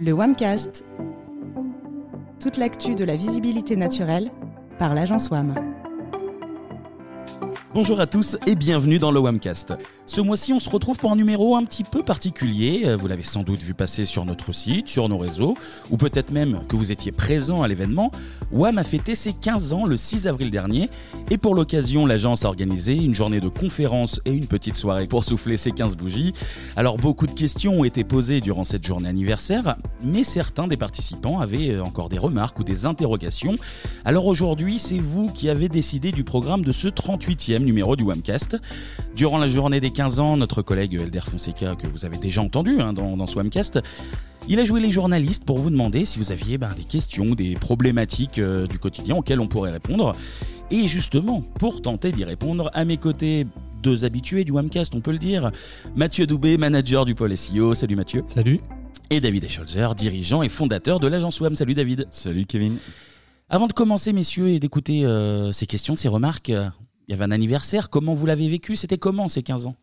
Le WAMcast. Toute l'actu de la visibilité naturelle par l'agence WAM. Bonjour à tous et bienvenue dans le WAMcast. Ce mois-ci, on se retrouve pour un numéro un petit peu particulier. Euh, vous l'avez sans doute vu passer sur notre site, sur nos réseaux, ou peut-être même que vous étiez présent à l'événement. WAM a fêté ses 15 ans le 6 avril dernier, et pour l'occasion, l'agence a organisé une journée de conférences et une petite soirée pour souffler ses 15 bougies. Alors, beaucoup de questions ont été posées durant cette journée anniversaire, mais certains des participants avaient euh, encore des remarques ou des interrogations. Alors aujourd'hui, c'est vous qui avez décidé du programme de ce 38e numéro du WAMcast. Durant la journée des 15 ans, notre collègue Elder Fonseca, que vous avez déjà entendu hein, dans, dans ce WAMcast, il a joué les journalistes pour vous demander si vous aviez ben, des questions, des problématiques euh, du quotidien auxquelles on pourrait répondre. Et justement, pour tenter d'y répondre, à mes côtés, deux habitués du WAMcast, on peut le dire, Mathieu Doubé, manager du pôle SEO. Salut Mathieu. Salut. Et David Escholzer, dirigeant et fondateur de l'agence WAM. Salut David. Salut Kevin. Avant de commencer, messieurs, et d'écouter euh, ces questions, ces remarques, il y avait un anniversaire. Comment vous l'avez vécu? C'était comment ces 15 ans?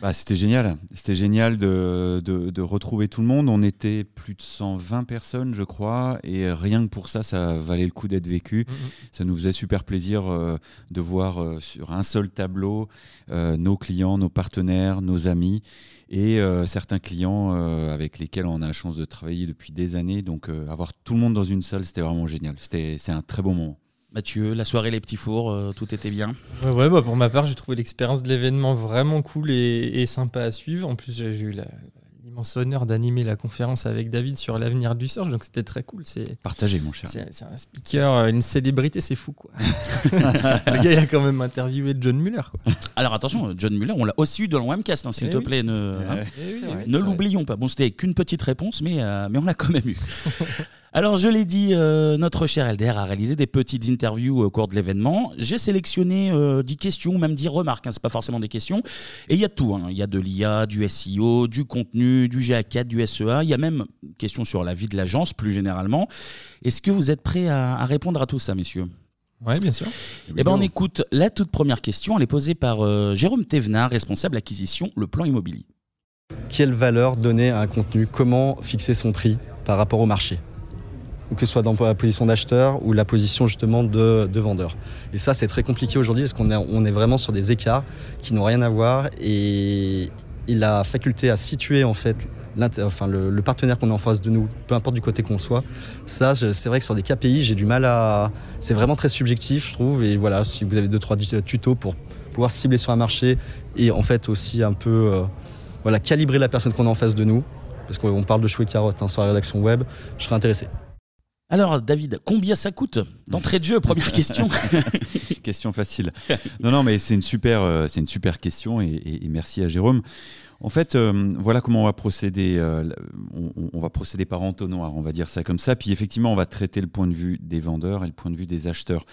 Bah, C'était génial. C'était génial de, de, de, retrouver tout le monde. On était plus de 120 personnes, je crois. Et rien que pour ça, ça valait le coup d'être vécu. Mm -hmm. Ça nous faisait super plaisir euh, de voir euh, sur un seul tableau euh, nos clients, nos partenaires, nos amis et euh, certains clients euh, avec lesquels on a la chance de travailler depuis des années. Donc euh, avoir tout le monde dans une salle, c'était vraiment génial. C'est un très bon moment. Mathieu, la soirée, les petits fours, euh, tout était bien Ouais, ouais bah pour ma part, j'ai trouvé l'expérience de l'événement vraiment cool et, et, sympa à suivre. En plus, j'ai eu l'immense honneur d'animer la conférence avec David sur l'avenir du surf, donc c'était très cool. Partagé, mon cher. C'est un speaker, une célébrité, c'est fou. Quoi. le gars, il a quand même interviewé John Muller. Quoi. Alors attention, John Muller, on l'a aussi eu dans le webcast, hein, s'il Eh te oui. plaît. Ne, Eh hein, eh oui, ne l'oublions pas. Bon, c'était qu'une petite réponse, mais, euh, mais on l'a quand même eu. Alors, je l'ai dit, euh, notre cher Elder a réalisé des petites interviews au cours de l'événement. J'ai sélectionné euh, 10 questions, même 10 remarques, hein, c'est pas forcément des questions. Et il y a tout, hein. il y a de l'IA, du SEO, du contenu, du GA4, du SEA. Il y a même une question sur la vie de l'agence, plus généralement. Est-ce que vous êtes prêts à, à répondre à tout ça, messieurs? Ouais, bien sûr. Eh ben, on écoute la toute première question. Elle est posée par euh, Jérôme Thévenard, responsable acquisition, le plan immobilier. Quelle valeur donner à un contenu? Comment fixer son prix par rapport au marché? Que ce soit dans la position d'acheteur ou la position justement de, de vendeur. Et ça, c'est très compliqué aujourd'hui parce qu'on est, vraiment sur des écarts qui n'ont rien à voir et, la faculté à situer en fait enfin, le, le partenaire qu'on a en face de nous, peu importe du côté qu'on soit, ça, c'est vrai que sur des KPI, j'ai du mal à. C'est vraiment très subjectif, je trouve. Et voilà, si vous avez deux trois tutos pour pouvoir cibler sur un marché et en fait aussi un peu euh, voilà, calibrer la personne qu'on a en face de nous, parce qu'on parle de chou et carotte hein, sur la rédaction web, je serais intéressé. Alors, David, combien ça coûte d'entrée de jeu Première question. question facile. Non, non, mais c'est une super, euh, c'est une super question et, et, et, merci à Jérôme. En fait, euh, voilà comment on va procéder. Euh, on, on, va procéder par entonnoir, on va dire ça comme ça. Puis effectivement, on va traiter le point de vue des vendeurs et le point de vue des acheteurs.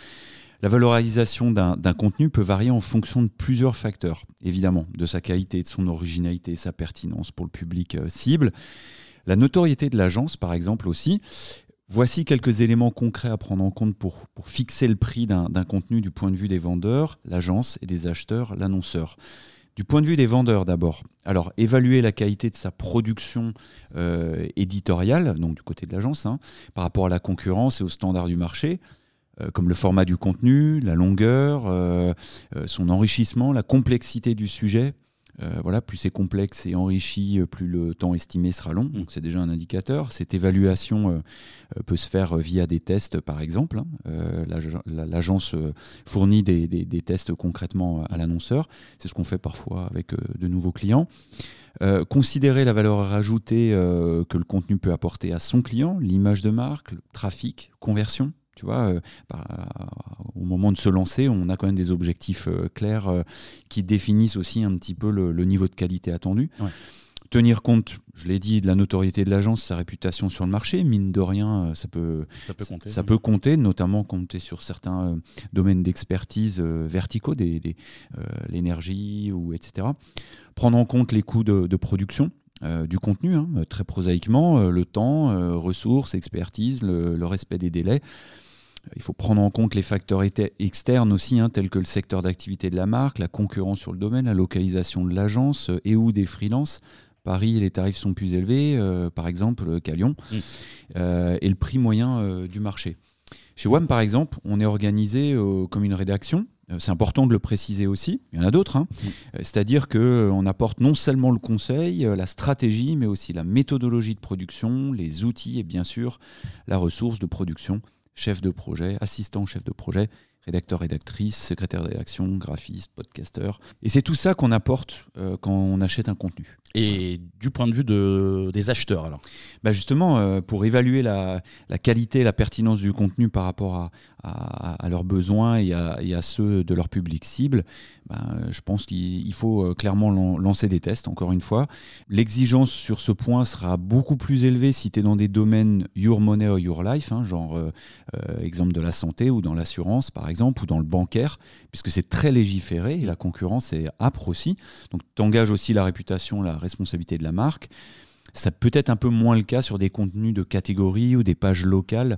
La valorisation d'un contenu peut varier en fonction de plusieurs facteurs, évidemment, de sa qualité, de son originalité, sa pertinence pour le public cible. La notoriété de l'agence, par exemple, aussi. Voici quelques éléments concrets à prendre en compte pour, fixer le prix d'un contenu du point de vue des vendeurs, l'agence, et des acheteurs, l'annonceur. Du point de vue des vendeurs d'abord, alors évaluer la qualité de sa production euh, éditoriale, donc du côté de l'agence, hein, par rapport à la concurrence et aux standards du marché, euh, comme le format du contenu, la longueur, euh, son enrichissement, la complexité du sujet. Euh, voilà, plus c'est complexe et enrichi, plus le temps estimé sera long. Donc c'est déjà un indicateur. Cette évaluation euh, peut se faire via des tests, par exemple. Hein. Euh, L'agence fournit des, des, des, tests concrètement à l'annonceur. C'est ce qu'on fait parfois avec euh, de nouveaux clients. Euh, considérer la valeur ajoutée euh, que le contenu peut apporter à son client, l'image de marque, le trafic, conversion. Tu vois, euh, bah, au moment de se lancer, on a quand même des objectifs euh, clairs euh, qui définissent aussi un petit peu le, le niveau de qualité attendu. Ouais. Tenir compte, je l'ai dit, de la notoriété de l'agence, sa réputation sur le marché, mine de rien, ça peut, ça peut compter, ça peut compter notamment compter sur certains euh, domaines d'expertise euh, verticaux, des, des, euh, l'énergie ou etc. Prendre en compte les coûts de, de production, du contenu, hein, très prosaïquement, le temps, ressources, expertise, le, le, respect des délais. Il faut prendre en compte les facteurs externes aussi, hein, tels que le secteur d'activité de la marque, la concurrence sur le domaine, la localisation de l'agence euh, et ou des freelances. Paris, les tarifs sont plus élevés, par exemple, qu'à Lyon, mm. et le prix moyen du marché. Chez WAM, par exemple, on est organisé comme une rédaction euh, c'est important de le préciser aussi. Il y en a d'autres. Hein. Mm. Euh, c'est-à-dire qu'on euh, apporte non seulement le conseil, la stratégie, mais aussi la méthodologie de production, les outils et bien sûr la ressource de production, chef de projet, assistant chef de projet, rédacteur, rédactrice, secrétaire de rédaction, graphiste, podcasteur. Et c'est tout ça qu'on apporte quand on achète un contenu. Et du point de vue de, des acheteurs, alors bah Justement, euh, pour évaluer la, qualité et la pertinence du contenu par rapport à, leurs besoins et à, et à, ceux de leur public cible, bah, je pense qu'il faut euh, clairement lancer des tests, encore une fois. L'exigence sur ce point sera beaucoup plus élevée si tu es dans des domaines Your Money or Your Life, hein, genre euh, exemple de la santé ou dans l'assurance, par exemple, ou dans le bancaire, puisque c'est très légiféré et la concurrence est âpre aussi. Donc, tu engages aussi la réputation, la responsabilité de la marque. Ça peut être un peu moins le cas sur des contenus de catégorie ou des pages locales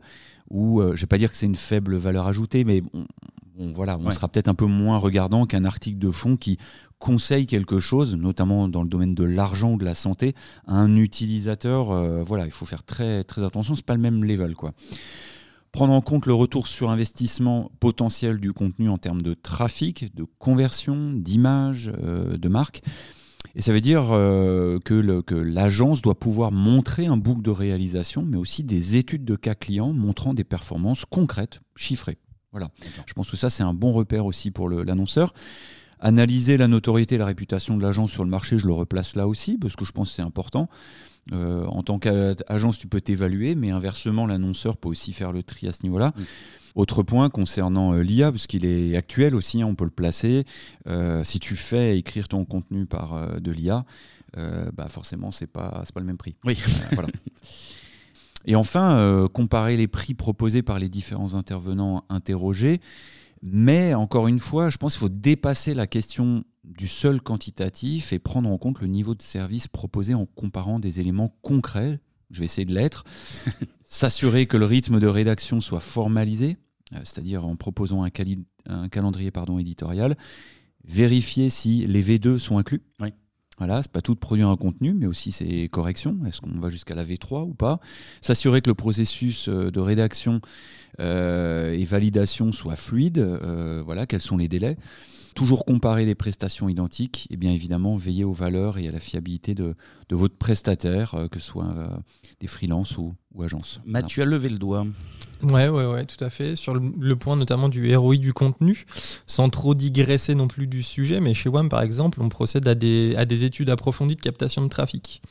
où, euh, je ne vais pas dire que c'est une faible valeur ajoutée, mais on, voilà, on sera peut-être un peu moins regardant qu'un article de fond qui conseille quelque chose, notamment dans le domaine de l'argent ou de la santé, à un utilisateur. Euh, voilà, il faut faire très, très attention, c'est pas le même level. quoi prendre en compte le retour sur investissement potentiel du contenu en termes de trafic, de conversion, d'image, euh, de marque. Et ça veut dire euh, que l'agence doit pouvoir montrer un boucle de réalisation, mais aussi des études de cas clients montrant des performances concrètes, chiffrées. Voilà. Je pense que ça, c'est un bon repère aussi pour l'annonceur. Analyser la notoriété et la réputation de l'agence sur le marché, je le replace là aussi, parce que je pense que c'est important. Euh, en tant qu'agence, tu peux t'évaluer, mais inversement, l'annonceur peut aussi faire le tri à ce niveau-là. Autre point concernant euh, l'IA, parce qu'il est actuel aussi, hein, on peut le placer. Euh, si tu fais écrire ton contenu par euh, de l'IA, bah forcément, c'est pas, pas le même prix. Oui. voilà. Et enfin, comparer les prix proposés par les différents intervenants interrogés. Mais encore une fois, je pense qu'il faut dépasser la question du seul quantitatif et prendre en compte le niveau de service proposé en comparant des éléments concrets. Je vais essayer de l'être. S'assurer que le rythme de rédaction soit formalisé, euh, c'est-à-dire en proposant un, calendrier pardon, éditorial, vérifier si les V2 sont inclus. Oui. Voilà, c'est pas tout de produire un contenu, mais aussi ses corrections. Est-ce qu'on va jusqu'à la V3 ou pas? S'assurer que le processus euh, de rédaction euh, et validation soit fluide. voilà, quels sont les délais? Toujours comparer des prestations identiques et bien évidemment veiller aux valeurs et à la fiabilité de, votre prestataire, que ce soit des freelances ou, ou agences. Mathieu a levé le doigt. Ouais, ouais, ouais, tout à fait. Sur le, point notamment du ROI du contenu, sans trop digresser non plus du sujet, mais chez WAM par exemple, on procède à des, à des études approfondies de captation de trafic.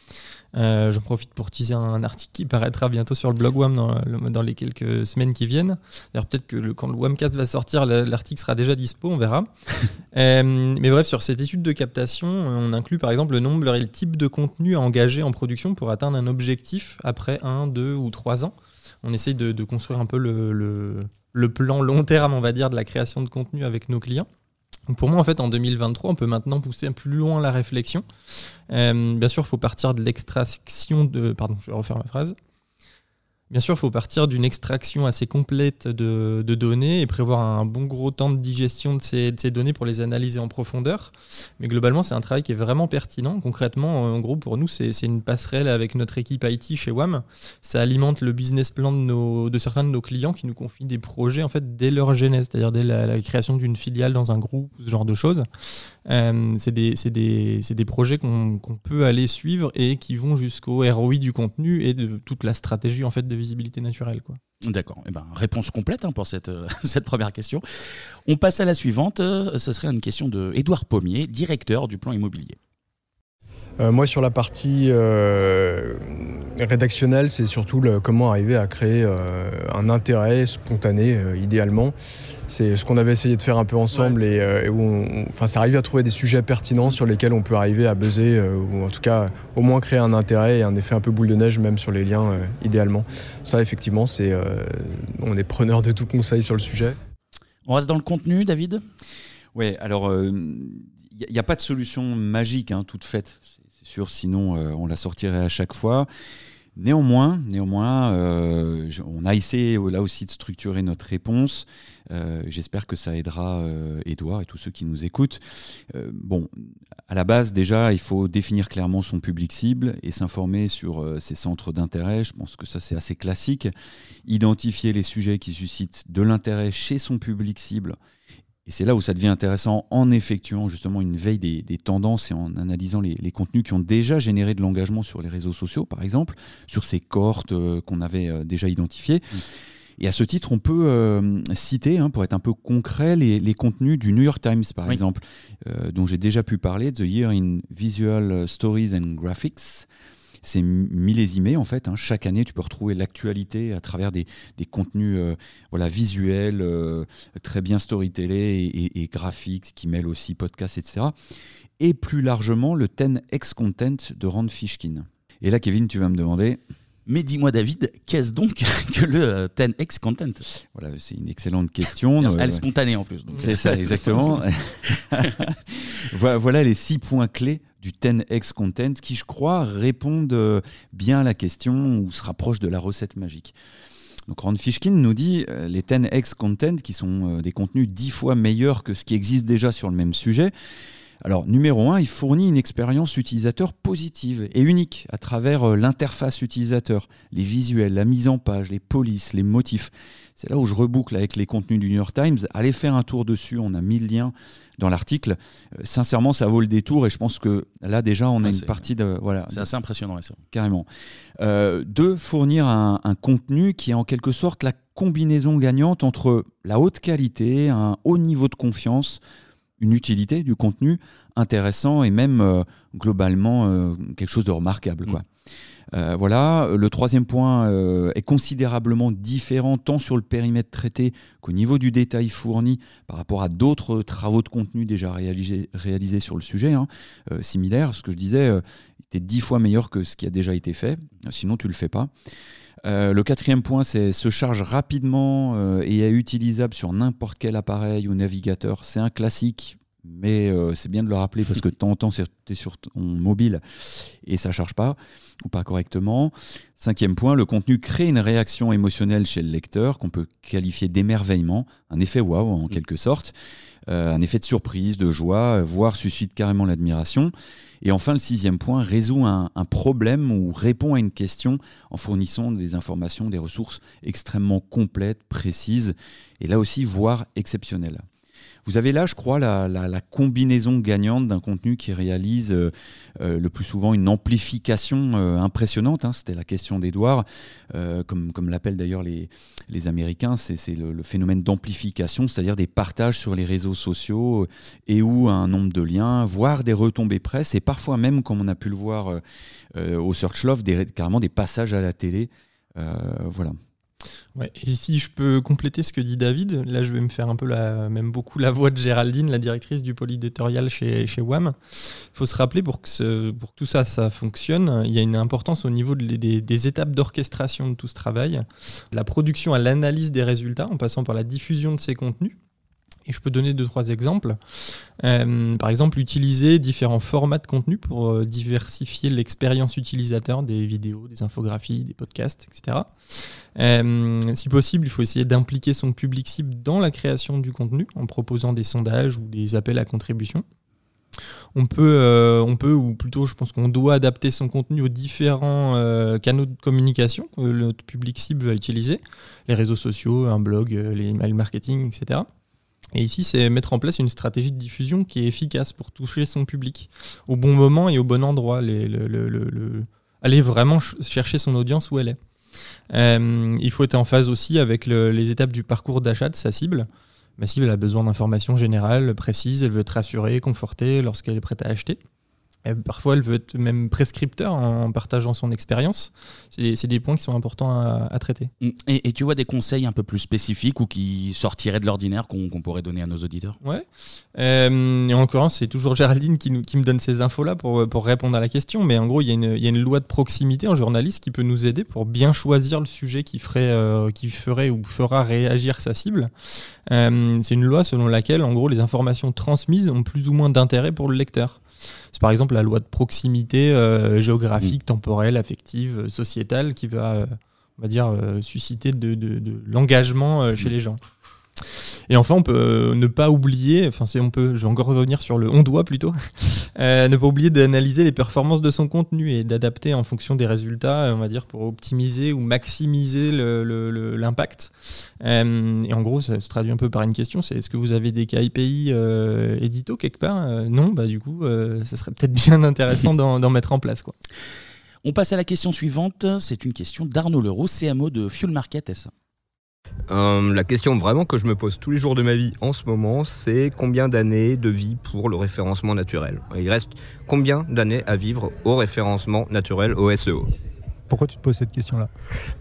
Euh, J'en profite pour teaser un article qui paraîtra bientôt sur le blog WAM dans, dans les quelques semaines qui viennent. D'ailleurs, peut-être que le, quand le WAMcast va sortir, l'article sera déjà dispo, on verra. euh, mais bref, sur cette étude de captation, on inclut par exemple le nombre et le type de contenu à engager en production pour atteindre un objectif après un, deux ou trois ans on essaye de, construire un peu le, plan long terme, on va dire, de la création de contenu avec nos clients. pour moi, en fait, en 2023, on peut maintenant pousser plus loin la réflexion. Euh, bien sûr, il faut partir de l'extraction de... Pardon, je vais refaire ma phrase. Bien sûr, il faut partir d'une extraction assez complète de, données et prévoir un bon gros temps de digestion de ces, données pour les analyser en profondeur. Mais globalement, c'est un travail qui est vraiment pertinent. Concrètement, en gros, pour nous, c'est une passerelle avec notre équipe IT chez WAM. Ça alimente le business plan de, de certains de nos clients qui nous confient des projets en fait dès leur genèse, c'est-à-dire dès la, création d'une filiale dans un groupe, ce genre de choses. Euh, c'est des, des, projets qu'on peut aller suivre et qui vont jusqu'au ROI du contenu et de toute la stratégie en fait de visibilité naturelle. D'accord. Eh ben, réponse complète hein, pour cette, euh, cette première question. On passe à la suivante. Euh, ce serait une question de Édouard Pommier, directeur du plan immobilier. Euh, moi, sur la partie rédactionnelle, c'est surtout le, comment arriver à créer un intérêt spontané, idéalement. C'est ce qu'on avait essayé de faire un peu ensemble et, où on, enfin, ça arrive à trouver des sujets pertinents sur lesquels on peut arriver à buzzer ou en tout cas au moins créer un intérêt et un effet un peu boule de neige même sur les liens, idéalement. Ça, effectivement, c'est, on est preneur de tout conseil sur le sujet. On reste dans le contenu, David? Oui, alors il n'y a, pas de solution magique hein, toute faite, c'est sinon euh, on la sortirait à chaque fois. Néanmoins, néanmoins euh, on a essayé là aussi de structurer notre réponse. Euh, j'espère que ça aidera euh, Edouard et tous ceux qui nous écoutent. bon, à la base, déjà, il faut définir clairement son public cible et s'informer sur ses centres d'intérêt. Je pense que ça, c'est assez classique. Identifier les sujets qui suscitent de l'intérêt chez son public cible et c'est là où ça devient intéressant en effectuant justement une veille des, tendances et en analysant les, contenus qui ont déjà généré de l'engagement sur les réseaux sociaux, par exemple, sur ces cohortes euh, qu'on avait euh, déjà identifiées. Mm. Et à ce titre, on peut euh, citer, hein, pour être un peu concret, les, contenus du New York Times, par exemple, dont j'ai déjà pu parler, The Year in Visual Stories and Graphics, c'est millésimé en fait. Hein. Chaque année, tu peux retrouver l'actualité à travers des, contenus euh, voilà, visuels, euh, très bien storytellés et, et, graphiques, qui mêlent aussi podcasts, etc. Et plus largement, le 10x Content de Rand Fishkin. Et là, Kevin, tu vas me demander. Mais dis-moi, David, qu'est-ce donc que le 10x Content? Voilà, c'est une excellente question. Elle est spontanée en plus. C'est ça, exactement. voilà les six points clés du 10x Content qui, je crois, répondent euh, bien à la question ou se rapprochent de la recette magique. Donc Rand Fishkin nous dit euh, les 10x Content, qui sont euh, des contenus dix fois meilleurs que ce qui existe déjà sur le même sujet, alors, numéro un, il fournit une expérience utilisateur positive et unique à travers euh, l'interface utilisateur, les visuels, la mise en page, les polices, les motifs. C'est là où je reboucle avec les contenus du New York Times. Allez faire un tour dessus, on a mis le lien dans l'article. Euh, sincèrement, ça vaut le détour et je pense que là déjà, on a une partie de... Voilà, c'est assez impressionnant, ça. Carrément. Euh, deux, fournir un, un contenu qui est en quelque sorte la combinaison gagnante entre la haute qualité, un haut niveau de confiance, une utilité du contenu intéressant et même euh, globalement euh, quelque chose de remarquable. Quoi. Mm. Euh, voilà, le troisième point est considérablement différent tant sur le périmètre traité qu'au niveau du détail fourni par rapport à d'autres travaux de contenu déjà réalisés, réalisés sur le sujet, hein, similaire. Ce que je disais était dix fois meilleur que ce qui a déjà été fait, sinon tu le fais pas. Le quatrième point, c'est se charge rapidement et est utilisable sur n'importe quel appareil ou navigateur. C'est un classique mais euh, c'est bien de le rappeler parce que de temps en temps, tu es sur ton mobile et ça charge pas ou pas correctement. Cinquième point, le contenu crée une réaction émotionnelle chez le lecteur qu'on peut qualifier d'émerveillement, un effet waouh en mm. quelque sorte, euh, un effet de surprise, de joie, voire suscite carrément l'admiration. Et enfin, le sixième point, résout un, un, problème ou répond à une question en fournissant des informations, des ressources extrêmement complètes, précises, et là aussi, voire exceptionnelles. Vous avez là, je crois, la, combinaison gagnante d'un contenu qui réalise euh, euh, le plus souvent une amplification euh, impressionnante. Hein, C'était la question d'Edouard, comme, l'appellent d'ailleurs les, les Américains, c'est le, phénomène d'amplification, c'est-à-dire des partages sur les réseaux sociaux et ou un nombre de liens, voire des retombées presse, et parfois même, comme on a pu le voir au Search Love, des, carrément des passages à la télé. voilà. Ouais, et si je peux compléter ce que dit David, là je vais me faire un peu la, même beaucoup la voix de Géraldine, la directrice du pôle chez, chez WAM. Il faut se rappeler pour que, pour tout ça, ça fonctionne, il y a une importance au niveau des, des, étapes d'orchestration de tout ce travail, la production à l'analyse des résultats en passant par la diffusion de ces contenus. Et je peux donner deux, trois exemples. Euh, par exemple, utiliser différents formats de contenu pour euh, diversifier l'expérience utilisateur des vidéos, des infographies, des podcasts, etc. Euh, si possible, il faut essayer d'impliquer son public cible dans la création du contenu en proposant des sondages ou des appels à contribution. On peut, on peut, ou plutôt je pense qu'on doit adapter son contenu aux différents canaux de communication que notre public cible va utiliser, les réseaux sociaux, un blog, les email marketing, etc. Et ici, c'est mettre en place une stratégie de diffusion qui est efficace pour toucher son public au bon moment et au bon endroit. aller vraiment chercher son audience où elle est. Euh, il faut être en phase aussi avec les étapes du parcours d'achat de sa cible. Ma cible a besoin d'informations générales, précises, elle veut être rassurée, confortée lorsqu'elle est prête à acheter parfois, elle veut être même prescripteur en partageant son expérience. C'est des points qui sont importants à, traiter. Mm. Et, tu vois des conseils un peu plus spécifiques ou qui sortiraient de l'ordinaire qu'on pourrait donner à nos auditeurs? Ouais. Euh, en l'occurrence, c'est toujours Géraldine qui, nous, qui, me donne ces infos-là pour, pour, répondre à la question. Mais en gros, il y, a une, y, a une loi de proximité en journaliste qui peut nous aider pour bien choisir le sujet qui ferait, euh, qui ferait ou fera réagir sa cible. Euh, c'est une loi selon laquelle, en gros, les informations transmises ont plus ou moins d'intérêt pour le lecteur. C'est par exemple la loi de proximité géographique, temporelle, affective, sociétale qui va, on va dire, susciter de, de l'engagement chez les gens. Et enfin, on peut euh, ne pas oublier, enfin, on peut, je vais encore revenir sur le on doit plutôt, euh, ne pas oublier d'analyser les performances de son contenu et d'adapter en fonction des résultats, on va dire, pour optimiser ou maximiser l'impact. Euh, et en gros, ça se traduit un peu par une question c'est est-ce que vous avez des KPI euh, édito quelque part? Non, bah du coup, ça serait peut-être bien intéressant d'en mettre en place. Quoi. On passe à la question suivante. C'est une question d'Arnaud Leroux, CMO de Fuel Market SA. Euh, la question vraiment que je me pose tous les jours de ma vie en ce moment, c'est combien d'années de vie pour le référencement naturel? Il reste combien d'années à vivre au référencement naturel, au SEO pourquoi tu te poses cette question-là?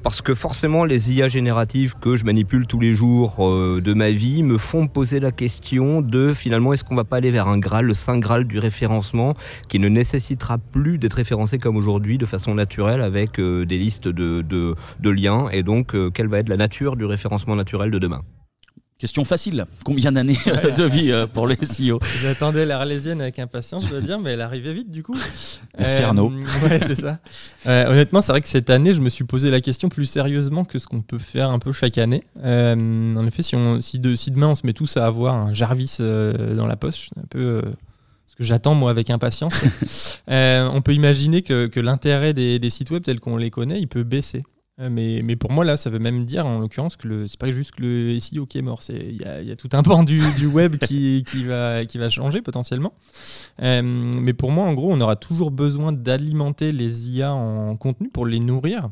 Parce que forcément, les IA génératives que je manipule tous les jours euh, de ma vie me font poser la question de finalement, est-ce qu'on va pas aller vers un Graal, le Saint Graal du référencement, qui ne nécessitera plus d'être référencé comme aujourd'hui de façon naturelle avec euh, des listes de, de, liens Et donc, euh, quelle va être la nature du référencement naturel de demain? Question facile. Combien d'années de vie euh, pour les CEO J'attendais la Arlésienne avec impatience, je dois dire, mais elle arrivait vite du coup. Merci Arnaud. Euh, ouais, c'est ça. Euh, honnêtement, c'est vrai que cette année, je me suis posé la question plus sérieusement que ce qu'on peut faire un peu chaque année. en effet, si, on, si, de, si, demain on se met tous à avoir un Jarvis dans la poche, un peu ce que j'attends moi avec impatience, on peut imaginer que, que l'intérêt des, des, sites web tels qu'on les connaît, il peut baisser. Euh, mais, mais, pour moi, là, ça veut même dire, en l'occurrence, que c'est pas juste que le SEO qui est mort. Il y a, tout un pan du, du web qui, qui, va, qui va changer potentiellement. Euh, mais pour moi, en gros, on aura toujours besoin d'alimenter les IA en contenu pour les nourrir.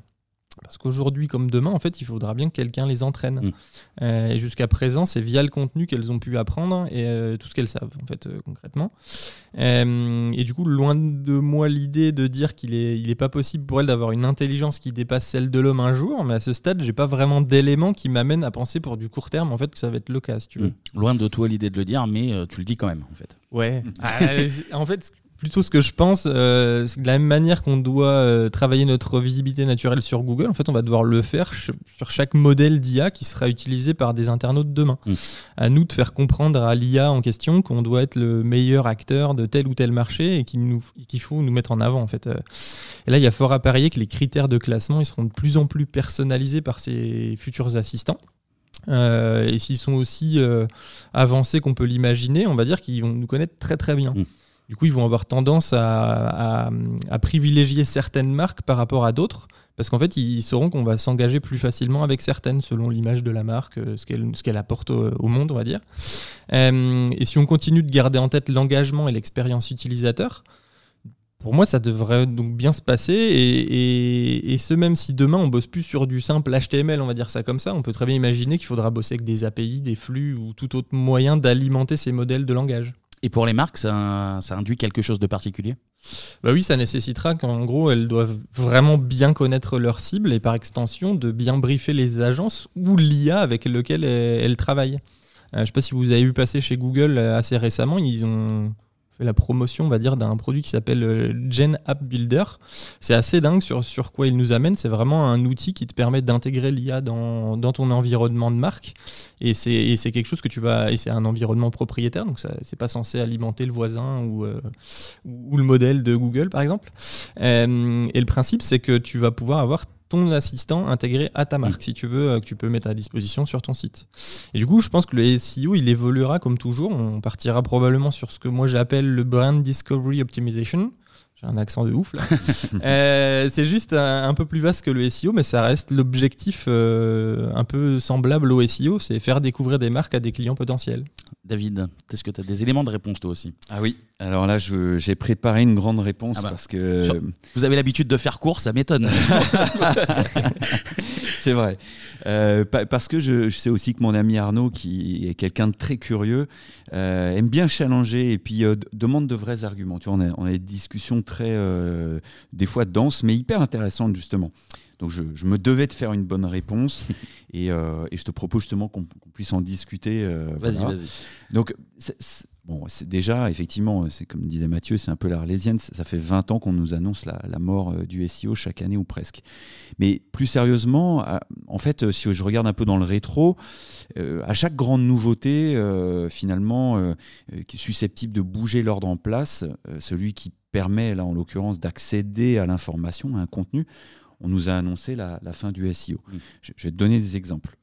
Parce qu'aujourd'hui, comme demain, en fait, il faudra bien que quelqu'un les entraîne. Mm. Euh, et jusqu'à présent, c'est via le contenu qu'elles ont pu apprendre et euh, tout ce qu'elles savent, en fait, euh, concrètement. et du coup, loin de moi l'idée de dire qu'il n'est il est pas possible pour elles d'avoir une intelligence qui dépasse celle de l'homme un jour, mais à ce stade, j'ai pas vraiment d'éléments qui m'amènent à penser pour du court terme, en fait, que ça va être le cas, si tu veux. Mm. Loin de toi l'idée de le dire, mais tu le dis quand même, en fait. Ouais. Ah, en fait, plutôt ce que je pense, euh, c'est que de la même manière qu'on doit euh, travailler notre visibilité naturelle sur Google, en fait, on va devoir le faire sur chaque modèle d'IA qui sera utilisé par des internautes demain. Mm. À nous de faire comprendre à l'IA en question qu'on doit être le meilleur acteur de tel ou tel marché et qu'il faut nous mettre en avant, en fait. Euh. Et là, il y a fort à parier que les critères de classement ils seront de plus en plus personnalisés par ces futurs assistants. et s'ils sont aussi avancés qu'on peut l'imaginer, on va dire qu'ils vont nous connaître très très bien. Mm. Du coup, ils vont avoir tendance à, privilégier certaines marques par rapport à d'autres, parce qu'en fait, ils sauront qu'on va s'engager plus facilement avec certaines selon l'image de la marque, euh, ce qu'elle apporte au, monde, on va dire. Euh, et si on continue de garder en tête l'engagement et l'expérience utilisateur, pour moi, ça devrait donc bien se passer. Et, ce, même si demain on bosse plus sur du simple HTML, on va dire ça comme ça, on peut très bien imaginer qu'il faudra bosser avec des API, des flux ou tout autre moyen d'alimenter ces modèles de langage. Et pour les marques, ça, induit quelque chose de particulier? Bah oui, ça nécessitera qu'en gros, elles doivent vraiment bien connaître leur cible et par extension de bien briefer les agences ou l'IA avec lequel elles, travaillent. Euh, je ne sais pas si vous avez vu passer chez Google euh, assez récemment, ils ont la promotion, on va dire, d'un produit qui s'appelle euh, Gen App Builder. C'est assez dingue sur, sur quoi il nous amène. C'est vraiment un outil qui te permet d'intégrer l'IA dans, dans, ton environnement de marque. Et c'est quelque chose que tu vas. Et c'est un environnement propriétaire, donc c'est pas censé alimenter le voisin ou, euh, ou le modèle de Google, par exemple. Euh, et le principe, c'est que tu vas pouvoir avoir ton assistant intégré à ta marque, mm. si tu veux, euh, que tu peux mettre à disposition sur ton site. Et du coup, je pense que le SEO, il évoluera comme toujours. On partira probablement sur ce que moi j'appelle le Brand Discovery Optimization. J'ai un accent de ouf là. Euh, c'est juste un, peu plus vaste que le SEO, mais ça reste l'objectif euh, un peu semblable au SEO, c'est faire découvrir des marques à des clients potentiels. David, est-ce que tu as des éléments de réponse toi aussi? Ah oui, alors là j'ai préparé une grande réponse ah bah, parce que... vous avez l'habitude de faire court, ça m'étonne. c'est vrai. Euh, parce que je, sais aussi que mon ami Arnaud, qui est quelqu'un de très curieux, euh, aime bien challenger et puis euh, demande de vrais arguments. Tu vois, on a, des discussions très, des fois denses, mais hyper intéressantes justement. Donc je, me devais de faire une bonne réponse et, je te propose justement qu'on puisse en discuter. vas-y, vas-y. Donc Bon, déjà, effectivement, c'est comme disait Mathieu, c'est un peu l'arlésienne. Ça fait 20 ans qu'on nous annonce la, la, mort euh, du SEO chaque année ou presque. Mais plus sérieusement, en fait, si je regarde un peu dans le rétro, euh, à chaque grande nouveauté, euh, finalement, euh, qui est susceptible de bouger l'ordre en place, celui qui permet, là en l'occurrence, d'accéder à l'information, à un contenu, on nous a annoncé la, la fin du SEO. Mmh. Je, je, vais te donner des exemples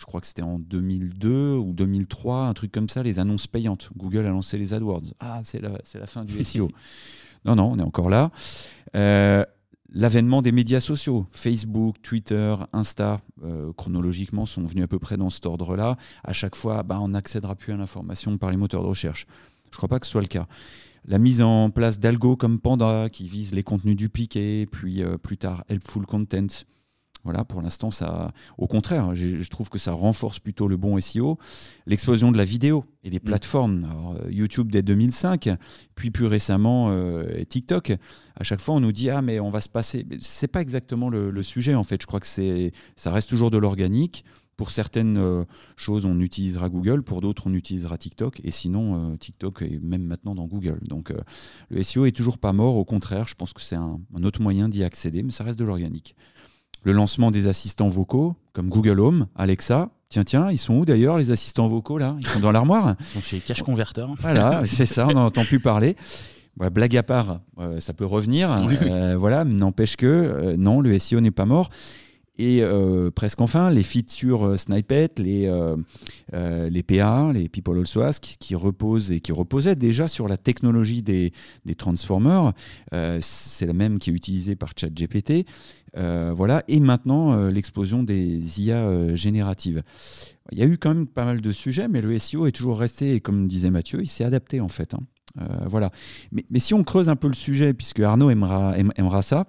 je crois que c'était en 2002 ou 2003, un truc comme ça, les annonces payantes. Google a lancé les AdWords. Ah, c'est la, la, fin du SEO. non, non, on est encore là. Euh, L'avènement des médias sociaux, Facebook, Twitter, Insta, euh, chronologiquement, sont venus à peu près dans cet ordre-là. À chaque fois, bah, on n'accédera plus à l'information par les moteurs de recherche. Je ne crois pas que ce soit le cas. La mise en place d'algo comme Panda, qui vise les contenus dupliqués, puis euh, plus tard Helpful Content, voilà, pour l'instant, ça, au contraire, je, trouve que ça renforce plutôt le bon SEO. L'explosion de la vidéo et des mm. plateformes, euh, YouTube dès 2005, puis plus récemment euh, TikTok. À chaque fois, on nous dit ah mais on va se passer. C'est pas exactement le, sujet en fait. Je crois que c'est, ça reste toujours de l'organique. Pour certaines euh, choses, on utilisera Google, pour d'autres, on utilisera TikTok, et sinon, TikTok est même maintenant dans Google. Donc, le SEO est toujours pas mort. Au contraire, je pense que c'est un autre moyen d'y accéder, mais ça reste de l'organique le lancement des assistants vocaux comme Google Home, Alexa. Tiens, tiens, ils sont où d'ailleurs les assistants vocaux là? Ils sont dans l'armoire? Sont chez Cache Converter. Voilà, c'est ça, on n'en entend plus parler. blague à part, euh, ça peut revenir. Euh, voilà, n'empêche que euh, non, le SEO n'est pas mort. Et presque enfin, les features Snippet, les, les PA, les People Also Ask, qui, reposent et qui reposaient déjà sur la technologie des, des transformers, c'est la même qui est utilisée par ChatGPT. Euh, voilà. Et maintenant, euh, l'explosion des IA euh, génératives. Il y a eu quand même pas mal de sujets, mais le SEO est toujours resté, et comme disait Mathieu, il s'est adapté en fait. Hein. voilà. Mais, si on creuse un peu le sujet, puisque Arnaud aimera, aimera ça,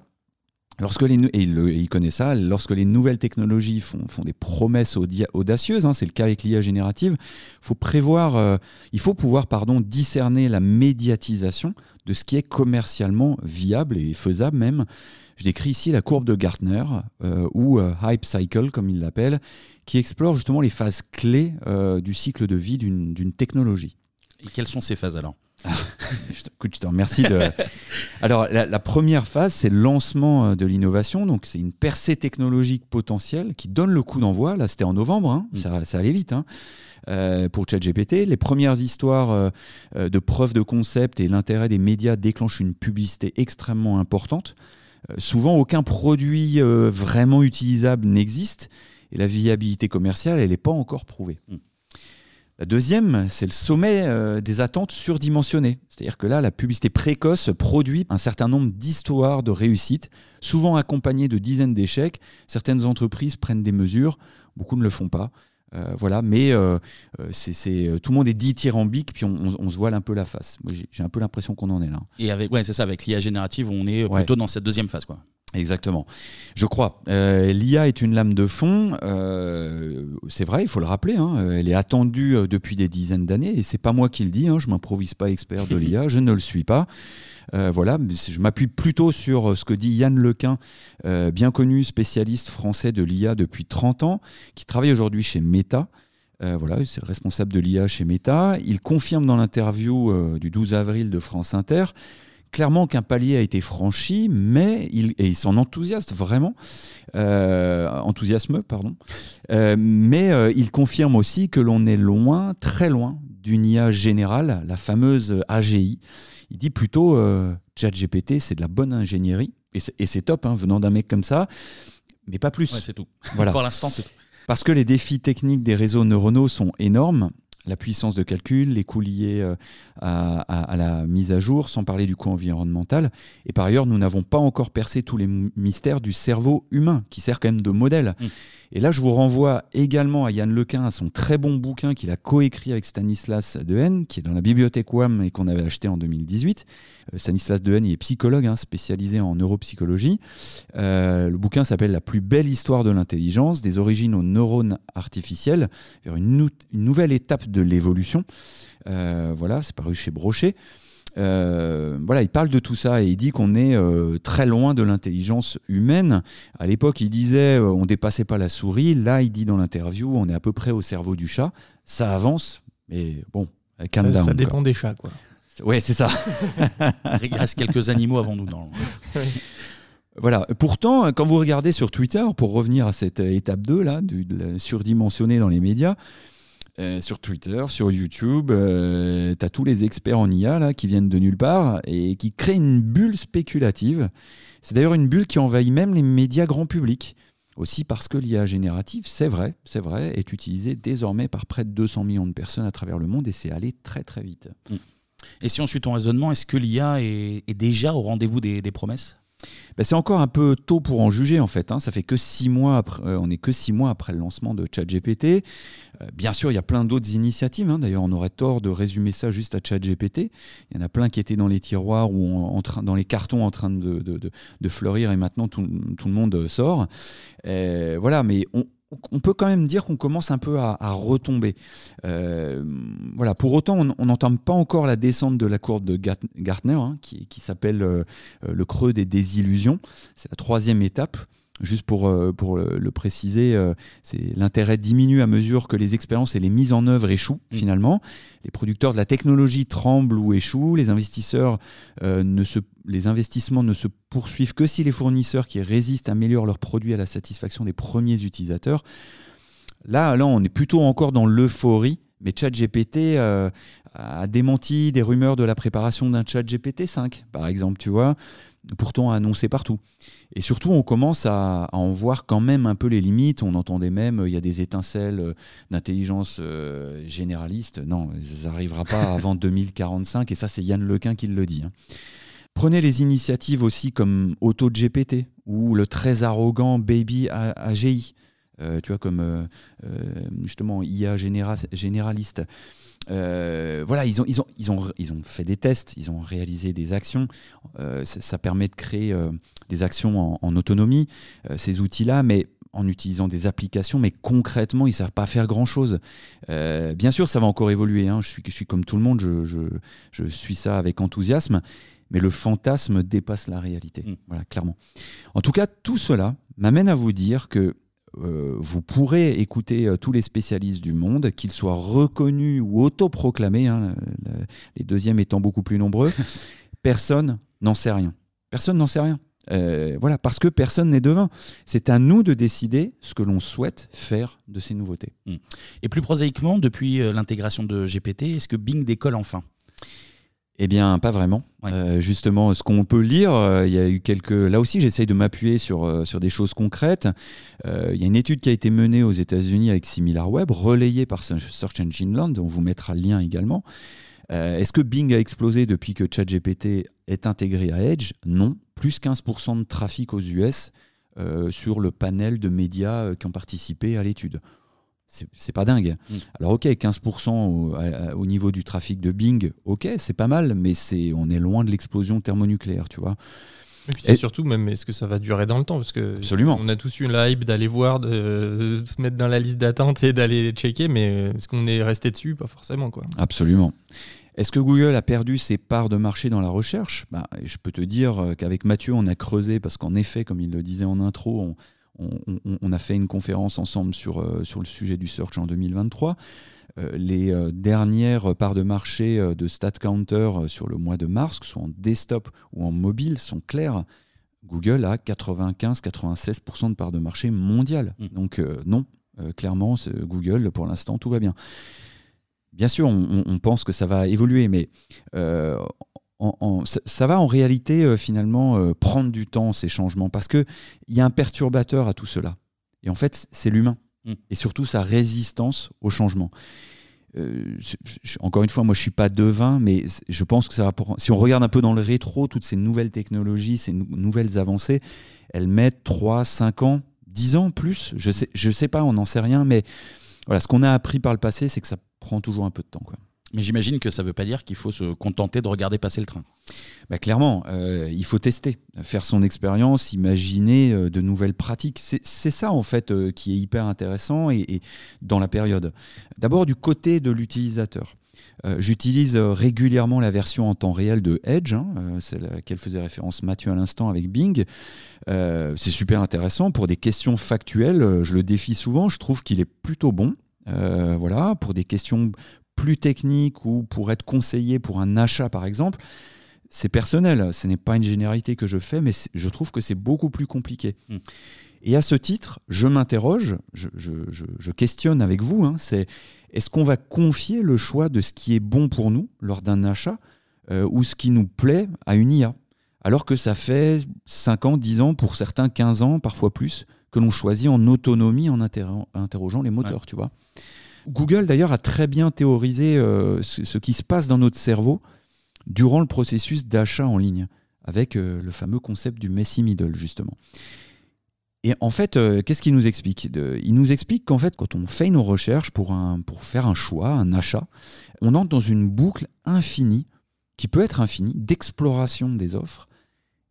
Lorsque les, et il, connaît ça, lorsque les nouvelles technologies font, font des promesses audacieuses, hein, c'est le cas avec l'IA générative, faut prévoir, il faut pouvoir pardon, discerner la médiatisation de ce qui est commercialement viable et faisable même. Je décris ici la courbe de Gartner, euh, ou euh, Hype Cycle, comme il l'appelle, qui explore justement les phases clés euh, du cycle de vie d'une technologie. Et quelles sont ces phases alors? Je, te, je te remercie de. Alors, la, première phase, c'est le lancement de l'innovation. Donc, c'est une percée technologique potentielle qui donne le coup d'envoi. Là, c'était en novembre, hein. mm. ça, ça, allait vite. Hein. pour ChatGPT. Les premières histoires de preuves de concept et l'intérêt des médias déclenchent une publicité extrêmement importante. Euh, souvent, aucun produit euh, vraiment utilisable n'existe et la viabilité commerciale, elle n'est pas encore prouvée. Hmm. La deuxième, c'est le sommet euh, des attentes surdimensionnées. C'est-à-dire que là, la publicité précoce produit un certain nombre d'histoires de réussite, souvent accompagnées de dizaines d'échecs. Certaines entreprises prennent des mesures, beaucoup ne le font pas. Euh, voilà, mais euh, euh, c'est tout le monde est dithyrambique, puis on, se voile un peu la face. J'ai un peu l'impression qu'on en est là. Et avec, ouais, c'est ça, avec l'IA générative, on est plutôt dans cette deuxième phase, quoi. Exactement. Je crois. L'IA est une lame de fond. c'est vrai, il faut le rappeler. Hein, elle est attendue depuis des dizaines d'années, et c'est pas moi qui le dis. Hein, je m'improvise pas expert de l'IA, je ne le suis pas. Euh, voilà, je m'appuie plutôt sur euh, ce que dit Yann Lequin, euh, bien connu spécialiste français de l'IA depuis 30 ans, qui travaille aujourd'hui chez Meta. voilà, c'est le responsable de l'IA chez Meta. Il confirme dans l'interview du 12 avril de France Inter clairement qu'un palier a été franchi, mais il, et il s'en enthousiasme vraiment, enthousiasme, pardon, mais il confirme aussi que l'on est loin, très loin d'une IA générale, la fameuse AGI, il dit plutôt euh, ChatGPT, c'est de la bonne ingénierie. Et c'est top, hein, venant d'un mec comme ça, mais pas plus. c'est tout. Voilà. Pour l'instant, c'est tout. Parce que les défis techniques des réseaux neuronaux sont énormes. La puissance de calcul, les coûts liés euh, à, la mise à jour, sans parler du coût environnemental. Et par ailleurs, nous n'avons pas encore percé tous les mystères du cerveau humain, qui sert quand même de modèle. Mmh. Et là, je vous renvoie également à Yann Lequin, à son très bon bouquin qu'il a coécrit avec Stanislas Dehaene, qui est dans la bibliothèque WAM et qu'on avait acheté en 2018. Euh, Stanislas Dehaene, il est psychologue, hein, spécialisé en neuropsychologie. Euh, le bouquin s'appelle La plus belle histoire de l'intelligence, des origines aux neurones artificiels, vers une, nouvelle étape de l'évolution. Euh, voilà, c'est paru chez Brochet. Euh, voilà, il parle de tout ça et il dit qu'on est euh, très loin de l'intelligence humaine. À l'époque, il disait euh, on dépassait pas la souris. Là, il dit dans l'interview on est à peu près au cerveau du chat. Ça avance, mais bon, Euh, calm Ça, down, ça quoi. dépend des chats, quoi. Ouais, c'est ça. Il reste quelques animaux avant nous. Dans... Voilà. Pourtant, quand vous regardez sur Twitter, pour revenir à cette euh, étape 2 là, du, de la surdimensionné dans les médias, euh, sur Twitter, sur YouTube, tu as tous les experts en IA là, qui viennent de nulle part et qui créent une bulle spéculative. C'est d'ailleurs une bulle qui envahit même les médias grand public. Aussi parce que l'IA générative, c'est vrai, c'est vrai, est utilisée désormais par près de 200 millions de personnes à travers le monde et c'est allé très très vite. Et si on suit ton raisonnement, est-ce que l'IA est, déjà au rendez-vous des promesses? Ben, c'est encore un peu tôt pour en juger en fait. hein. Ça fait que six mois après, euh, on est que six mois après le lancement de ChatGPT. Euh, bien sûr, il y a plein d'autres initiatives. hein. D'ailleurs, on aurait tort de résumer ça juste à ChatGPT. Il y en a plein qui étaient dans les tiroirs ou en, train, dans les cartons en train de, fleurir et maintenant tout, tout le monde sort. Euh, voilà, mais on, on peut quand même dire qu'on commence un peu à, retomber. Euh, voilà, pour autant, on n'entame pas encore la descente de la courbe de Gart- Gartner, hein, qui, s'appelle euh, le creux des désillusions. C'est la troisième étape. Juste pour, euh, pour le, préciser, euh, c'est l'intérêt diminue à mesure que les expériences et les mises en œuvre échouent finalement. Les producteurs de la technologie tremblent ou échouent. Les investisseurs, euh, ne se, les investissements ne se poursuivent que si les fournisseurs qui résistent améliorent leurs produits à la satisfaction des premiers utilisateurs. Là, là, on est plutôt encore dans l'euphorie. Mais ChatGPT euh, a démenti des rumeurs de la préparation d'un ChatGPT 5, par exemple, tu vois, pourtant annoncé partout. Et surtout, on commence à, à en voir quand même un peu les limites. On entendait même, euh, il y a des étincelles euh, d'intelligence euh, généraliste. Non, ça n'arrivera pas avant 2045, et ça, c'est Yann Lequin qui le dit. hein. Prenez les initiatives aussi comme AutoGPT ou le très arrogant Baby AGI, euh, tu vois, comme euh, justement IA généra- généraliste. Euh, voilà, ils ont, ils, ont, ils, ont, ils ont fait des tests, ils ont réalisé des actions. Euh, ça, ça permet de créer euh, des actions en, en autonomie, euh, ces outils-là, mais en utilisant des applications, mais concrètement, ils ne savent pas faire grand-chose. Euh, bien sûr, ça va encore évoluer. hein. Je, suis, je suis comme tout le monde, je, je, je suis ça avec enthousiasme, mais le fantasme dépasse la réalité. Voilà, clairement. En tout cas, tout cela m'amène à vous dire que euh, vous pourrez écouter euh, tous les spécialistes du monde, qu'ils soient reconnus ou autoproclamés, hein, le- les deuxièmes étant beaucoup plus nombreux. personne n'en sait rien. Personne n'en sait rien. Euh, voilà, parce que personne n'est devin. C'est à nous de décider ce que l'on souhaite faire de ces nouveautés. Hmm. Et plus prosaïquement, depuis l'intégration de GPT, est-ce que Bing décolle enfin? Eh bien, pas vraiment. Euh, justement, ce qu'on peut lire, euh, il y a eu quelques. Là aussi, j'essaye de m'appuyer sur, euh, sur des choses concrètes. Il y a une étude qui a été menée aux États-Unis avec SimilarWeb, relayée par Search Engine Land, on vous mettra le lien également. Est-ce que Bing a explosé depuis que ChatGPT est intégré à Edge? Non. Plus 15% de trafic aux US sur le panel de médias qui ont participé à l'étude. C'est pas dingue. Alors ok, 15% au, niveau du trafic de Bing, ok, c'est pas mal, mais c'est on est loin de l'explosion thermonucléaire, tu vois. Et puis Et- surtout même est-ce que ça va durer dans le temps? Parce que Absolument. on a tous eu la hype d'aller voir, de, de se mettre dans la liste d'attente et d'aller checker, mais est-ce qu'on est resté dessus? Pas forcément quoi. Absolument. Est-ce que Google a perdu ses parts de marché dans la recherche? Bah, Je peux te dire euh, qu'avec Mathieu, on a creusé parce qu'en effet, comme il le disait en intro, on, on- on- on a fait une conférence ensemble sur, euh, sur le sujet du search en 2023. Euh, les euh, dernières parts de marché de StatCounter sur le mois de mars, que ce soit en desktop ou en mobile, sont claires. Google a 95-96% de parts de marché mondiale. Donc euh, non, euh, clairement, Google, pour l'instant, tout va bien. Bien sûr, on, on- on pense que ça va évoluer, mais euh, en- en- ça, ça va en réalité euh, finalement euh, prendre du temps ces changements parce que il y a un perturbateur à tout cela. Et en fait, c'est l'humain Mm. et surtout sa résistance au changement. Euh, je- je- encore une fois, moi je suis pas devin, mais je pense que ça va. pour- Si on regarde un peu dans le rétro, toutes ces nouvelles technologies, ces nou- nouvelles avancées, elles mettent 3, 5 ans, 10 ans plus. Je sais, je sais pas, on n'en sait rien, mais voilà, ce qu'on a appris par le passé, c'est que ça prend toujours un peu de temps. Quoi. Mais j'imagine que ça ne veut pas dire qu'il faut se contenter de regarder passer le train. Bah, clairement, euh, il faut tester, faire son expérience, imaginer euh, de nouvelles pratiques. C'est ça en fait euh, qui est hyper intéressant et, dans la période. D'abord du côté de l'utilisateur. J'utilise régulièrement la version en temps réel de Edge, hein, celle à laquelle faisait référence Mathieu à l'instant avec Bing. C'est super intéressant pour des questions factuelles. Je le défie souvent. Je trouve qu'il est plutôt bon. Voilà, pour des questions plus technique ou pour être conseillé pour un achat par exemple, c'est personnel. Ce n'est pas une généralité que je fais, mais je trouve que c'est beaucoup plus compliqué. Mm. Et à ce titre, je m'interroge, je, questionne avec vous, hein, c'est est-ce qu'on va confier le choix de ce qui est bon pour nous lors d'un achat euh, ou ce qui nous plaît à une IA alors que ça fait 5 ans, 10 ans, pour certains 15 ans, parfois plus, que l'on choisit en autonomie en interrogeant les moteurs, tu vois? Google d'ailleurs a très bien théorisé euh, ce, qui se passe dans notre cerveau durant le processus d'achat en ligne, avec euh, le fameux concept du messy middle justement. Et en fait, euh, qu'est-ce qu'il nous explique Il nous explique qu'en fait, quand on fait nos recherches pour, pour faire un choix, un achat, on entre dans une boucle infinie, qui peut être infinie, d'exploration des offres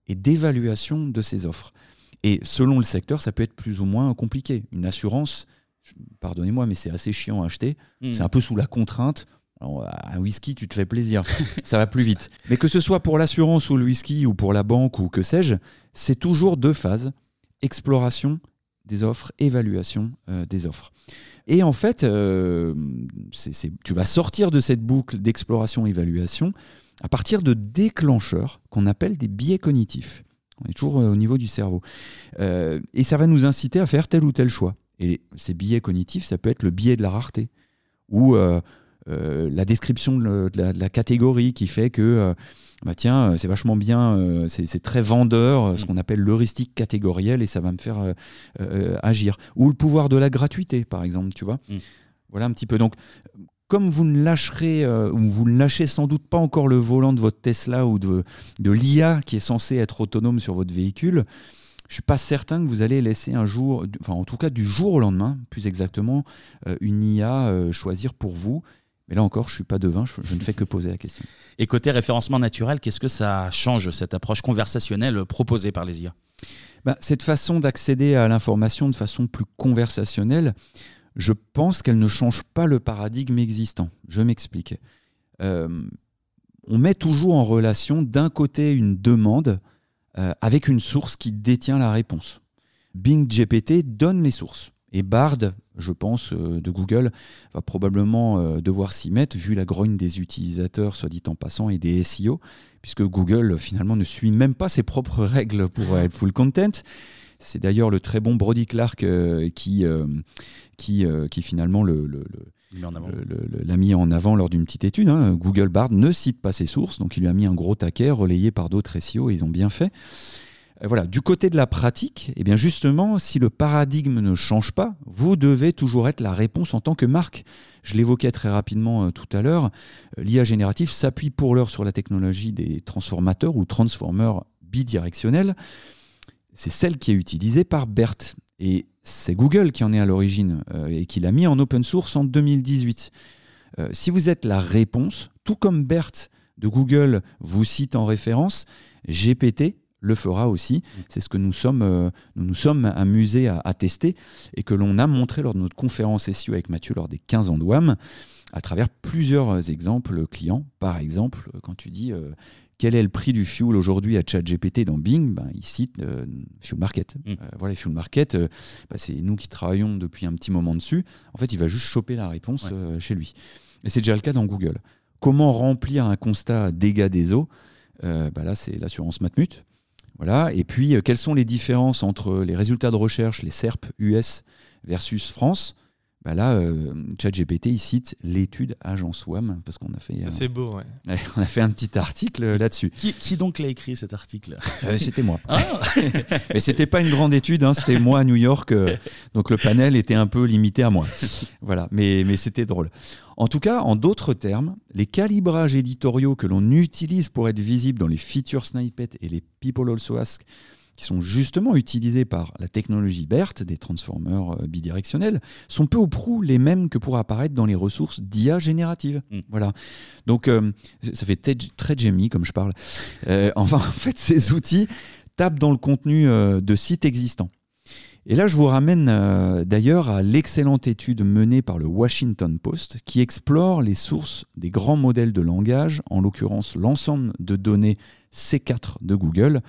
et d'évaluation de ces offres. Et selon le secteur, ça peut être plus ou moins compliqué. Une assurance, pardonnez-moi, mais c'est assez chiant à acheter. Hmm. C'est un peu sous la contrainte. un whisky, tu te fais plaisir. ça va plus vite. Mais que ce soit pour l'assurance ou le whisky ou pour la banque ou que sais-je, c'est toujours deux phases exploration des offres, évaluation euh, des offres. Et en fait, euh, tu vas sortir de cette boucle d'exploration-évaluation à partir de déclencheurs qu'on appelle des biais cognitifs. On est toujours euh, au niveau du cerveau. et ça va nous inciter à faire tel ou tel choix. Et ces biais cognitifs, ça peut être le biais de la rareté, ou la description de la, catégorie qui fait que bah tiens, euh, c'est vachement bien, euh, c'est très vendeur, euh, ce mm. qu'on appelle l'heuristique catégorielle, et ça va me faire agir. Ou le pouvoir de la gratuité, par exemple, tu vois. Mm. Voilà un petit peu. Donc, comme vous ne lâcherez, ou vous ne lâchez sans doute pas encore le volant de votre Tesla ou de, de l'IA qui est censé être autonome sur votre véhicule, je suis pas certain que vous allez laisser un jour, enfin en tout cas du jour au lendemain, plus exactement, une IA choisir pour vous mais là encore, je ne suis pas devin, je, je, ne fais que poser la question. Et côté référencement naturel, qu'est-ce que ça change, cette approche conversationnelle proposée par les IA bah, Cette façon d'accéder à l'information de façon plus conversationnelle, je pense qu'elle ne change pas le paradigme existant. Je m'explique. Euh, on met toujours en relation d'un côté une demande euh, avec une source qui détient la réponse. Bing GPT donne les sources. Et Bard, je pense, euh, de Google, va probablement euh, devoir s'y mettre, vu la grogne des utilisateurs, soit dit en passant, et des SEO, puisque Google, finalement, ne suit même pas ses propres règles pour full content. C'est d'ailleurs le très bon Brody Clark qui, qui, finalement le, l'a mis en avant lors d'une petite étude. Hein. Google Bard ne cite pas ses sources, donc il lui a mis un gros taquet relayé par d'autres SEO et ils ont bien fait. Euh, voilà, du côté de la pratique, eh bien justement, si le paradigme ne change pas, vous devez toujours être la réponse en tant que marque. Je l'évoquais très rapidement euh, tout à l'heure, euh, l'IA générative s'appuie pour l'heure sur la technologie des transformateurs ou transformers bidirectionnels. C'est celle qui est utilisée par BERT. Et c'est Google qui en est à l'origine et qui l'a mis en open source en 2018. si vous êtes la réponse, tout comme BERT de Google vous cite en référence, GPT le fera aussi. C'est ce que nous sommes, euh, nous, sommes amusés à, tester et que l'on a montré lors de notre conférence SEO avec Mathieu lors des 15 ans de WAM à travers plusieurs exemples clients. Par exemple, quand tu dis euh, quel est le prix du fuel aujourd'hui à ChatGPT dans Bing, ben, il cite euh, Fuel Market. Mm. voilà, Fuel Market, bah, c'est nous qui travaillons depuis un petit moment dessus. En fait, il va juste choper la réponse chez lui. Et c'est déjà le cas dans Google. Comment remplir un constat dégâts des eaux bah Là, c'est l'assurance Matmut. Voilà. Et puis, euh, quelles sont les différences entre les résultats de recherche, les SERP US versus France bah là, euh, ChatGPT, il cite l'étude Agence WAM, parce qu'on a fait. C'est beau, ouais. On a fait un petit article euh, là-dessus. Qui, donc l'a écrit cet article? C'était moi. Ah Mais c'était pas une grande étude, hein, c'était moi à New York, donc le panel était un peu limité à moi. Voilà, mais, mais c'était drôle. En tout cas, en d'autres termes, les calibrages éditoriaux que l'on utilise pour être visible dans les feature snippets et les people also ask, qui sont justement utilisés par la technologie BERT, des transformers euh, bidirectionnels, sont peu ou prou les mêmes que pour apparaître dans les ressources d'IA générative. Mm. Voilà. Donc, euh, ça fait très Jamie comme je parle. Euh, enfin, en fait, ces outils tapent dans le contenu de sites existants. Et là, je vous ramène euh, d'ailleurs à l'excellente étude menée par le Washington Post qui explore les sources des grands modèles de langage, en l'occurrence l'ensemble de données C4 de Google.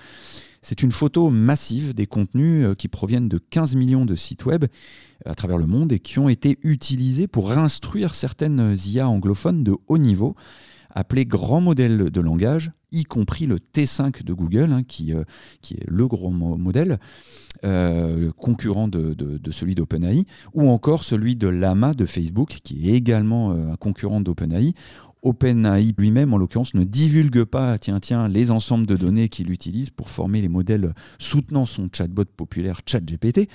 C'est une photo massive des contenus euh, qui proviennent de 15 millions de sites web à travers le monde et qui ont été utilisés pour instruire certaines IA anglophones de haut niveau appelés grands modèles de langage, y compris le T5 de Google, hein, qui, euh, qui, est le grand modèle, euh, concurrent de, celui d'OpenAI, ou encore celui de Lama de Facebook, qui est également euh, un concurrent d'OpenAI. OpenAI lui-même, en l'occurrence, ne divulgue pas les ensembles de données qu'il utilise pour former les modèles soutenant son chatbot populaire ChatGPT.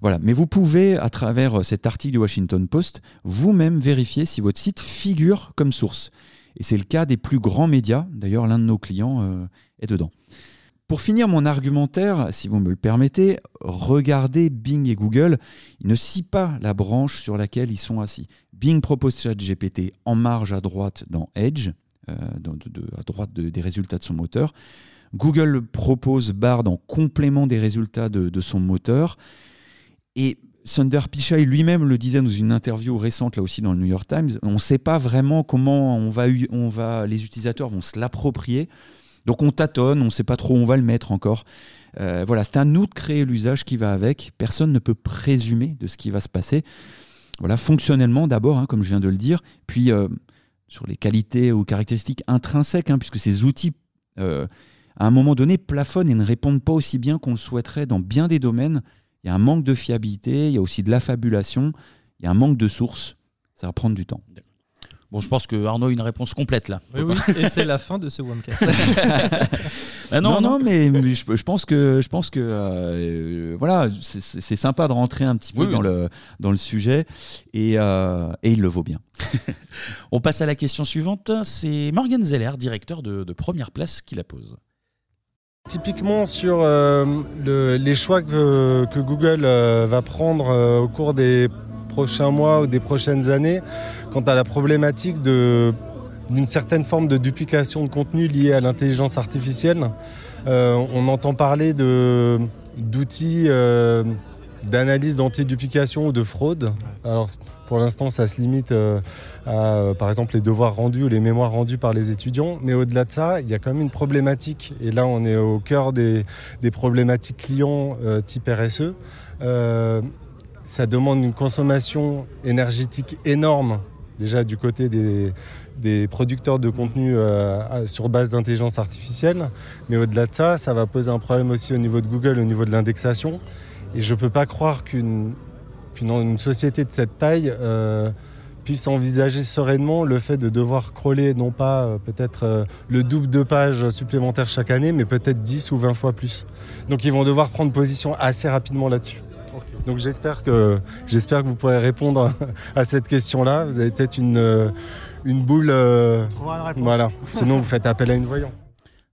Voilà. Mais vous pouvez, à travers cet article du Washington Post, vous-même vérifier si votre site figure comme source. Et c'est le cas des plus grands médias. D'ailleurs, l'un de nos clients euh, est dedans. Pour finir mon argumentaire, si vous me le permettez, regardez Bing et Google. Ils ne cient pas la branche sur laquelle ils sont assis. Bing propose ChatGPT en marge à droite dans Edge, euh, à droite des résultats de son moteur. Google propose Bard en complément des résultats de, de son moteur. Et Sundar Pichai lui-même le disait dans une interview récente là aussi dans le New York Times, on ne sait pas vraiment comment on va, on va, les utilisateurs vont se l'approprier. Donc on tâtonne, on ne sait pas trop où on va le mettre encore. Euh, voilà, c'est à nous de créer l'usage qui va avec. Personne ne peut présumer de ce qui va se passer. Voilà, fonctionnellement d'abord, hein, comme je viens de le dire, puis euh, sur les qualités ou caractéristiques intrinsèques, hein, puisque ces outils, euh, à un moment donné, plafonnent et ne répondent pas aussi bien qu'on le souhaiterait dans bien des domaines il y a un manque de fiabilité, il y a aussi de l'affabulation, il y a un manque de sources. Ça va prendre du temps. Bon, je pense que Arnaud a une réponse complète là. Oui, oui, et c'est la fin de ce OneCast. Ah non, non, mais je, pense que, je pense que euh, voilà, c'est sympa de rentrer un petit peu dans, Le, dans le sujet et, euh, et, il le vaut bien. On passe à la question suivante. C'est Morgan Zeller, directeur de, de Première Place, qui la pose. Typiquement sur euh, les choix que, Google euh, va prendre euh, au cours des prochains mois ou des prochaines années, quant à la problématique d'une certaine forme de duplication de contenu liée à l'intelligence artificielle, on entend parler d'outils d'analyse d'anti-duplication ou de fraude. Alors pour l'instant, ça se limite euh, à, euh, par exemple, les devoirs rendus ou les mémoires rendues par les étudiants. Mais au-delà de ça, il y a quand même une problématique. Et là, on est au cœur des, productions clients euh, type RSE. Ça demande une consommation énergétique énorme déjà du côté des, producteurs de contenu sur base d'intelligence artificielle. Mais au-delà de ça, ça va poser un problème aussi au niveau de Google, au niveau de l'indexation. Et je ne peux pas croire qu'une société de cette taille euh, puisse envisager sereinement le fait de devoir crawler non pas euh, peut-être euh, le double de pages supplémentaires chaque année, mais peut-être 10 ou 20 fois plus. Donc ils vont devoir prendre position assez rapidement là-dessus. Donc j'espère que, j'espère que vous pourrez répondre à cette question-là. Vous avez peut-être une, une boule. voilà. Sinon vous faites appel à une voyance.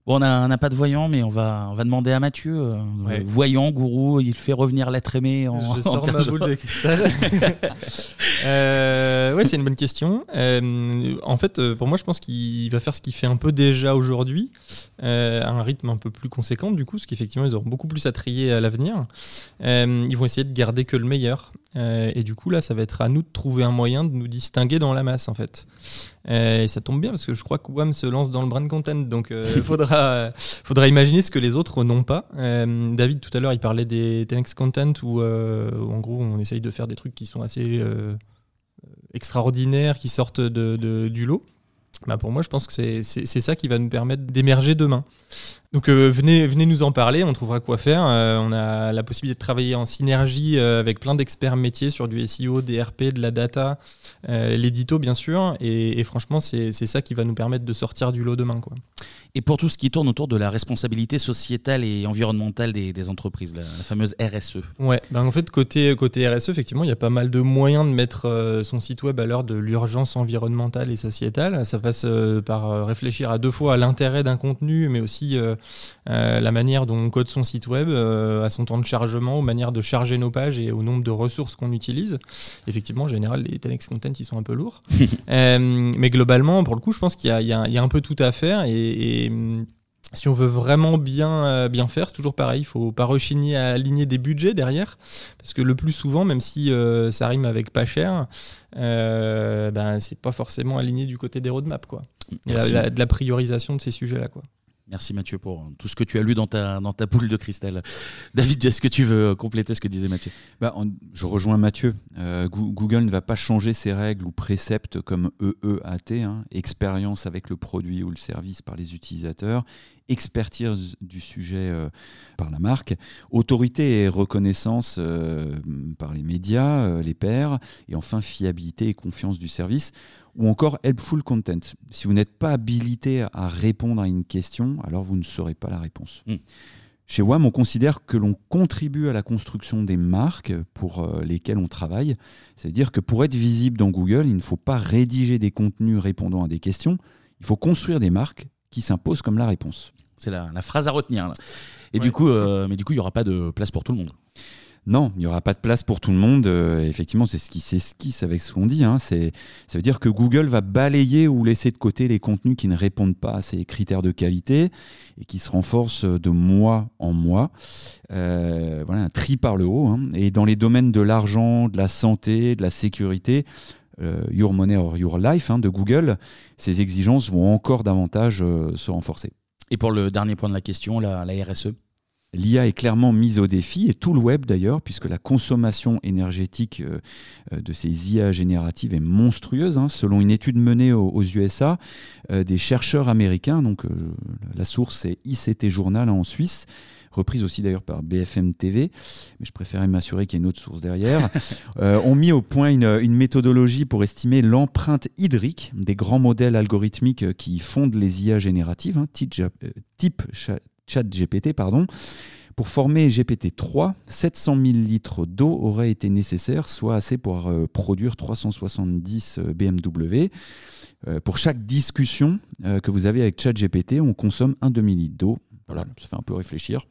Bon, on n'a pas de voyant, mais on va, on va demander à Mathieu. Euh, voyant, gourou, il fait revenir l'être aimé en. Je sors ma boule de cristal. euh, ouais, c'est une bonne question. Euh, en fait, euh, pour moi, je pense qu'il va faire ce qu'il fait un peu déjà aujourd'hui, à un rythme un peu plus conséquent, du coup, parce qu'effectivement, ils auront beaucoup plus à trier à l'avenir. ils vont essayer de garder que le meilleur. Et du coup, là, ça va être à nous de trouver un moyen de nous distinguer dans la masse, en fait. et ça tombe bien parce que je crois que WAM se lance dans le brand content, donc il faudra faudra, imaginer ce que les autres n'ont pas. Euh, David, tout à l'heure, il parlait des Tenex Content où, euh, en gros, on essaye de faire des trucs qui sont assez euh, extraordinaires, qui sortent de, du lot. Bah pour moi, je pense que c'est ça qui va nous permettre d'émerger demain. Donc venez, venez nous en parler, on trouvera quoi faire. on a la possibilité de travailler en synergie avec plein d'experts métiers sur du SEO, des RP, de la data, l'édito bien sûr. Et, et franchement, c'est ça qui va nous permettre de sortir du lot demain. Quoi et pour tout ce qui tourne autour de la responsabilité sociétale et environnementale des, entreprises, la, fameuse RSE. Ouais, ben en fait, côté, côté RSE, effectivement, il y a pas mal de moyens de mettre euh, son site web à l'heure de l'urgence environnementale et sociétale. Ça passe euh, par euh, réfléchir à deux fois à l'intérêt d'un contenu, mais aussi la manière dont on code son site web, à son temps de chargement, aux manières de charger nos pages et au nombre de ressources qu'on utilise. Effectivement, en général, les Telex Content, ils sont un peu lourds. mais globalement, pour le coup, je pense qu'il y, y, a un peu tout à faire et Hum, si on veut vraiment bien, euh, bien faire, c'est toujours pareil. Il faut pas rechigner à aligner des budgets derrière. Parce que le plus souvent, même si euh, ça rime avec pas cher, euh, ben, c'est pas forcément aligné du côté des roadmaps. Quoi. Il y a de la priorisation de ces sujets-là. Quoi. Merci Mathieu pour tout ce que tu as lu dans ta, boule de cristal. David, est-ce que tu veux compléter ce que disait Mathieu? Bah, Je rejoins Mathieu. Euh, Google ne va pas changer ses règles ou préceptes comme EEAT, hein, expérience avec le produit ou le service par les utilisateurs, expertise du sujet euh, par la marque, autorité et reconnaissance euh, par les médias, les pairs, et enfin fiabilité et confiance du service ou encore helpful content. Si vous n'êtes pas habilité à répondre à une question, alors vous ne saurez pas la réponse. Hmm. Chez WAM, on considère que l'on contribue à la construction des marques pour euh, lesquelles on travaille. C'est-à-dire que pour être visible dans Google, il ne faut pas rédiger des contenus répondant à des questions, il faut construire des marques qui s'imposent comme la réponse. C'est la, phrase à retenir. Et du coup, euh, mais du coup, il n'y aura pas de place pour tout le monde. Non, il n'y aura pas de place pour tout le monde. Euh, effectivement, c'est ce qui s'esquisse avec ce qu'on dit. Hein. Ça veut dire que Google va balayer ou laisser de côté les contenus qui ne répondent pas à ces critères de qualité et qui se renforcent de mois en mois. Euh, voilà, un tri par le haut. Hein. Et dans les domaines de l'argent, de la santé, de la sécurité, euh, Your Money or Your Life hein, de Google, ces exigences vont encore davantage se renforcer. Et pour le dernier point de la question, la RSE L'IA est clairement mise au défi, et tout le web d'ailleurs, puisque la consommation énergétique euh, euh, de ces IA génératives est monstrueuse. Hein. Selon une étude menée aux, USA, euh, des chercheurs américains, donc la source est ICT Journal hein, en Suisse, reprise aussi d'ailleurs par BFM TV, mais je préférais m'assurer qu'il y ait une autre source derrière, ont mis au point une, une méthodologie pour estimer l'empreinte hydrique des grands modèles algorithmiques qui fondent les IA génératives, hein, type, type chat GPT, pardon. Pour former GPT-3, 700 000 litres d'eau auraient été nécessaires, soit assez pour euh, produire 370 euh, BMW. Euh, pour chaque discussion que vous avez avec ChatGPT, on consomme un demi-litre d'eau. Voilà, ça fait un peu réfléchir.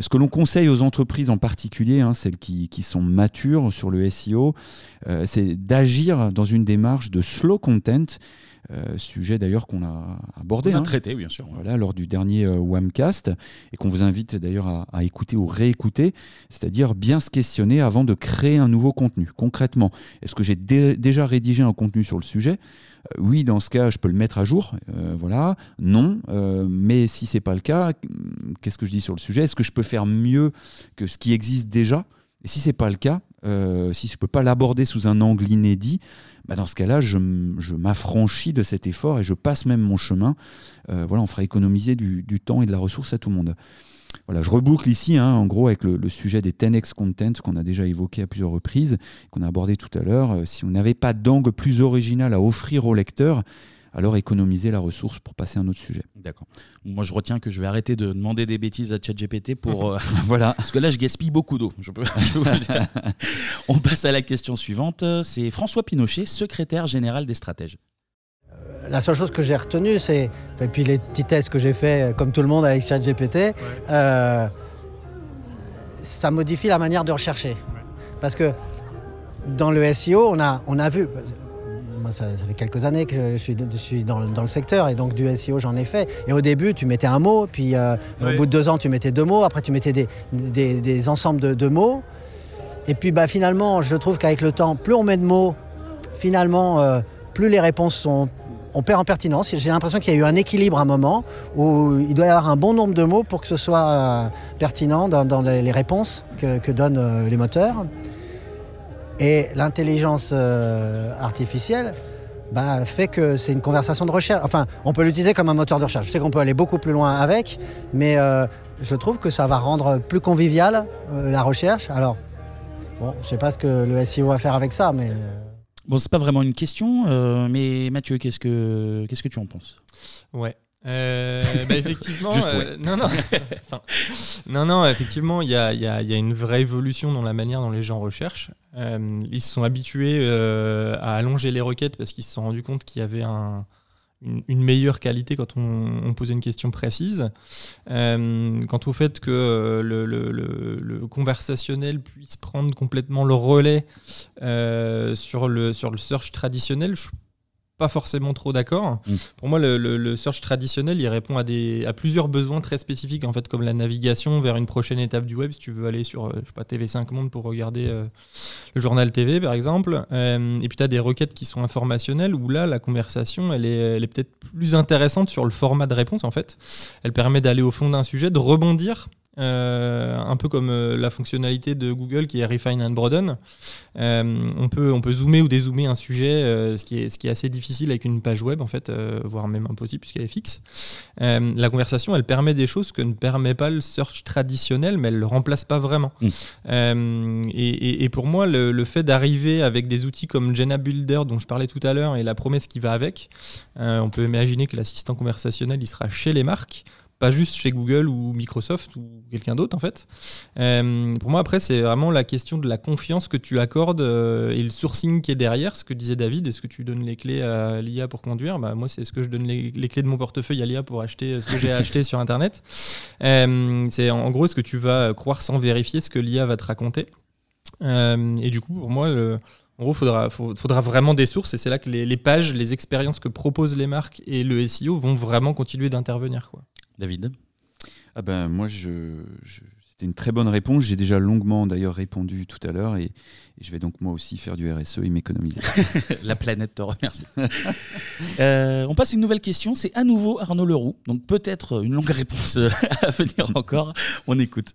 Ce que l'on conseille aux entreprises en particulier, hein, celles qui, qui, sont matures sur le SEO, c'est d'agir dans une démarche de slow content euh, sujet d'ailleurs qu'on a abordé. On a hein. traité, bien sûr. Voilà, lors du dernier euh, WAMcast, et qu'on vous invite d'ailleurs à, écouter ou réécouter, c'est-à-dire bien se questionner avant de créer un nouveau contenu. Concrètement, est-ce que j'ai déjà rédigé un contenu sur le sujet? Euh, oui, dans ce cas, je peux le mettre à jour. voilà. Non. mais si c'est pas le cas, qu'est-ce que je dis sur le sujet? Est-ce que je peux faire mieux que ce qui existe déjà? Et si c'est pas le cas, si je peux pas l'aborder sous un angle inédit, bah, dans ce cas-là, je, m'affranchis de cet effort et je passe même mon chemin. Euh, voilà, on fera économiser du, temps et de la ressource à tout le monde. Voilà, je reboucle ici, hein, en gros, avec le, sujet des 10x content qu'on a déjà évoqué à plusieurs reprises, qu'on a abordé tout à l'heure. Euh, si on n'avait pas d'angle plus original à offrir au lecteur, alors économiser la ressource pour passer à un autre sujet. D'accord. Moi, je retiens que je vais arrêter de demander des bêtises à ChatGPT pour. Euh, voilà. Parce que là, je gaspille beaucoup d'eau. On passe à la question suivante. C'est François Pinochet, secrétaire général des stratèges. Euh, la seule chose que j'ai retenue, c'est. Et puis les petits tests que j'ai fait, comme tout le monde avec ChatGPT, euh, ça modifie la manière de rechercher. Parce que dans le SEO, on a, on a vu, ça, fait quelques années que je suis, dans, le secteur et donc du SEO j'en ai fait. Et au début tu mettais un mot, puis euh, au bout de deux ans tu mettais deux mots, après tu mettais des, ensembles de, mots. Et puis bah, finalement je trouve qu'avec le temps, plus on met de mots, finalement euh, plus les réponses sont on perd en pertinence. J'ai l'impression qu'il y a eu un équilibre à un moment où il doit y avoir un bon nombre de mots pour que ce soit euh, pertinent dans, les, réponses que donnent les moteurs. Et l'intelligence euh, artificielle bah, fait que c'est une conversation de recherche. Enfin, on peut l'utiliser comme un moteur de recherche. Je sais qu'on peut aller beaucoup plus loin avec, mais euh, je trouve que ça va rendre plus convivial euh, la recherche. Alors, bon, je ne sais pas ce que le SEO va faire avec ça, mais... Bon, c'est pas vraiment une question, mais Mathieu, qu'est-ce que, qu'est-ce que tu en penses? Ouais. Euh, bah, effectivement, euh, non, non. non, non, effectivement, il y a, y, a, y a, une vraie évolution dans la manière dont les gens recherchent. Euh, ils se sont habitués à allonger les requêtes parce qu'ils se sont rendus compte qu'il y avait un, une, meilleure qualité quand on, posait une question précise. quant au fait que le, le, le, conversationnel puisse prendre complètement le relais sur, le, sur le search traditionnel, je pas forcément trop d'accord. Mm. Pour moi, le, le- le search traditionnel, il répond à, des, à plusieurs besoins très spécifiques, en fait, comme la navigation vers une prochaine étape du web. Si tu veux aller sur euh, je sais pas, TV5 Monde pour regarder euh, le journal TV, par exemple. Euh, et puis, tu as des requêtes qui sont informationnelles où là, la conversation, elle est, elle est peut-être plus intéressante sur le format de réponse, en fait. Elle permet d'aller au fond d'un sujet, de rebondir. Euh, un peu comme euh, la fonctionnalité de Google qui est Refine and Broaden. Euh, on, peut, on peut zoomer ou dézoomer un sujet, ce, qui est, ce qui est assez difficile avec une page web, en fait, voire même impossible puisqu'elle est fixe. La conversation, elle permet des choses que ne permet pas le search traditionnel, mais elle ne le remplace pas vraiment. Mm. Et, et- et pour moi, le, le fait d'arriver avec des outils comme Jenna Builder, dont je parlais tout à l'heure, et la promesse qui va avec, on peut imaginer que l'assistant conversationnel, il sera chez les marques pas juste chez Google ou Microsoft ou quelqu'un d'autre en fait. Euh, pour moi après c'est vraiment la question de la confiance que tu accordes euh, et le sourcing qui est derrière, ce que disait David, est-ce que tu donnes les clés à l'IA pour conduire? Bah, Moi c'est ce que je donne les, les clés de mon portefeuille à l'IA pour acheter ce que j'ai acheté sur Internet. Euh, c'est en, en gros est-ce que tu vas croire sans vérifier ce que l'IA va te raconter? Euh, Et du coup pour moi le, en gros, il faudra vraiment des sources et c'est là que les, les pages, les expériences que proposent les marques et le SEO vont vraiment continuer d'intervenir. quoi. David? Ah ben moi, je, je- c'était une très bonne réponse. J'ai déjà longuement d'ailleurs répondu tout à l'heure et, et je vais donc moi aussi faire du RSE et m'économiser. La planète te remercie. Euh, on passe à une nouvelle question. C'est à nouveau Arnaud Leroux. Donc peut-être une longue réponse euh, à venir encore. On écoute.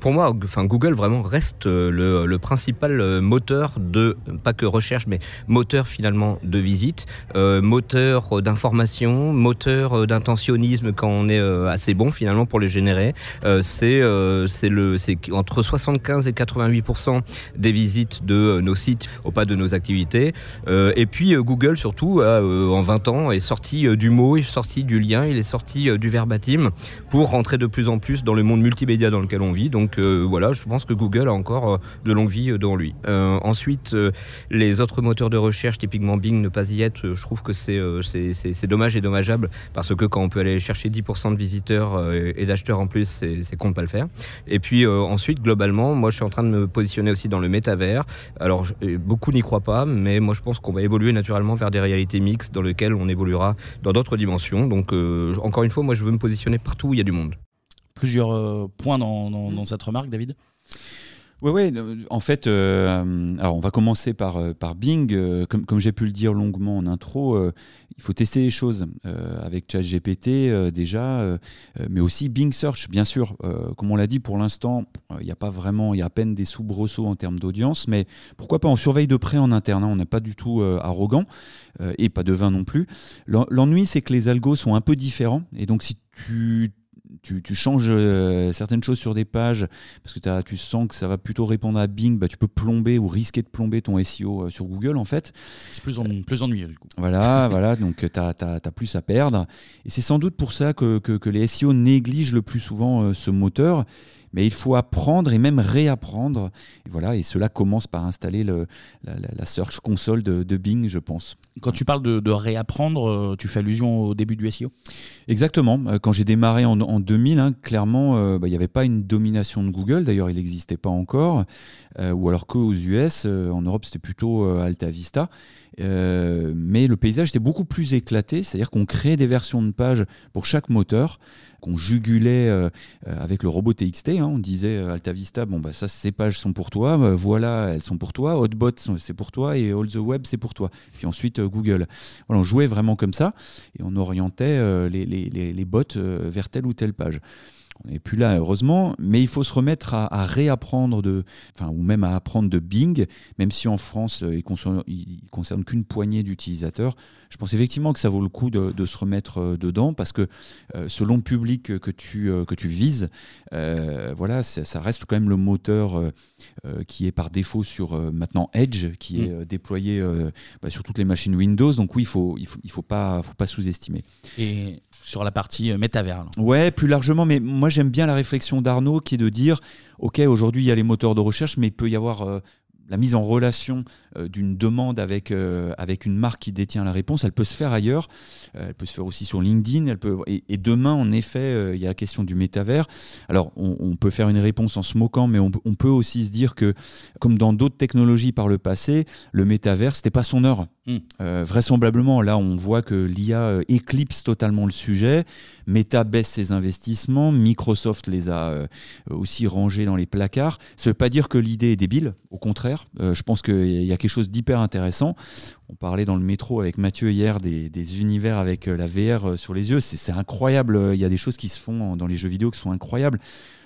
Pour moi, enfin, Google vraiment reste euh, le, principal euh, moteur de, pas que recherche, mais moteur finalement de visite, euh, moteur d'information, moteur d'intentionnisme quand on est assez bon finalement pour les générer. C'est entre 75 et 88% des visites de nos sites au pas de nos activités. Et puis Google surtout, a, en 20 ans, est sorti du mot, est sorti du lien, il est sorti du verbatim pour rentrer de plus en plus dans le monde multimédia dans lequel on vit. Donc euh, voilà, je pense que Google a encore euh, de longue vie euh, devant lui. Euh, ensuite, les autres moteurs de recherche, typiquement Bing, ne pas y être, je trouve que c'est dommage et dommageable parce que quand on peut aller chercher 10% de visiteurs et d'acheteurs en plus, c'est con de pas le faire. Et puis ensuite, globalement, moi je suis en train de me positionner aussi dans le métavers. Alors beaucoup n'y croient pas, mais moi je pense qu'on va évoluer naturellement vers des réalités mixtes dans lesquelles on évoluera dans d'autres dimensions. Donc encore une fois, moi je veux me positionner partout où il y a du monde. Plusieurs euh, points dans, cette remarque, David? Ouais, ouais. euh, En fait, euh, alors on va commencer par, Bing. Comme j'ai pu le dire longuement en intro, il faut tester les choses avec ChatGPT déjà, mais aussi Bing Search, bien sûr. Comme on l'a dit, pour l'instant, il n'y a pas vraiment, il y a à peine des soubresauts en termes d'audience, mais pourquoi pas On surveille de près en interne. on n'est pas du tout arrogant et pas devin non plus. L'en- L'ennui, c'est que les algos sont un peu différents, et donc si tu tu, tu changes euh, certaines choses sur des pages parce que tu sens que ça va plutôt répondre à Bing, bah, tu peux plomber ou risquer de plomber ton SEO euh, sur Google en fait. C'est plus, en- plus ennuyeux du coup. Voilà, voilà donc tu as, plus à perdre. Et c'est sans doute pour ça que, que- que les SEO négligent le plus souvent euh, ce moteur. Mais il faut apprendre et même réapprendre. Et voilà, et cela commence par installer le- la, Search Console de, de Bing, je pense. Quand tu parles de, de réapprendre, euh, tu fais allusion au début du SEO Exactement. Euh, Quand j'ai démarré en, en 2000, hein, clairement, euh, bah, il n'y avait pas une domination de Google. D'ailleurs, il n'existait pas encore. Euh, ou alors qu'aux US, euh, en Europe, c'était plutôt Alta Vista. Mais le paysage était beaucoup plus éclaté. C'est-à-dire qu'on créait des versions de pages pour chaque moteur qu'on jugulait euh, euh, avec le robot TXT. hein. On disait euh, Alta Vista, bah ces pages sont pour toi, voilà elles sont pour toi, Hotbot c'est pour toi et All the Web c'est pour toi. Puis ensuite Google. On jouait vraiment comme ça et on orientait les, bots vers telle ou telle page. On n'est plus là, heureusement, mais il faut se remettre à, à réapprendre de, enfin, ou même à apprendre de Bing, même si en France, euh, il concerne, il concerne qu'une poignée d'utilisateurs. Je pense effectivement que ça vaut le coup de, de se remettre euh, dedans parce que euh, selon le public que tu, euh, que tu vises, euh, voilà, ça, ça reste quand même le moteur qui est par défaut sur maintenant Edge, qui est Mm. déployé bah, sur toutes les machines Windows. Donc oui, il faut, il faut, il faut pas, faut pas sous-estimer. Et sur la partie euh, métavers. alors. Ouais, plus largement, mais moi j'aime bien la réflexion d'Arnaud qui est de dire, ok, aujourd'hui il y a les moteurs de recherche, mais il peut y avoir euh, la mise en relation euh, d'une demande avec, avec une marque qui détient la réponse, elle peut se faire ailleurs, elle peut se faire aussi sur LinkedIn, elle peut, et, demain en effet il y a la question du métavers. Alors on, peut faire une réponse en se moquant, mais on, on peut aussi se dire que comme dans d'autres technologies par le passé, le métavers c'était pas son heure. Mm. Euh, vraisemblablement, là, on voit que l'IA euh, éclipse totalement le sujet. Meta baisse ses investissements. Microsoft les a euh, aussi rangés dans les placards. Ça ne veut pas dire que l'idée est débile. Au contraire, je pense qu'il y a quelque chose d'hyper intéressant. On parlait dans le métro avec Mathieu hier des, univers avec la VR sur les yeux. C'est incroyable. Il y a des choses qui se font dans les jeux vidéo qui sont incroyables.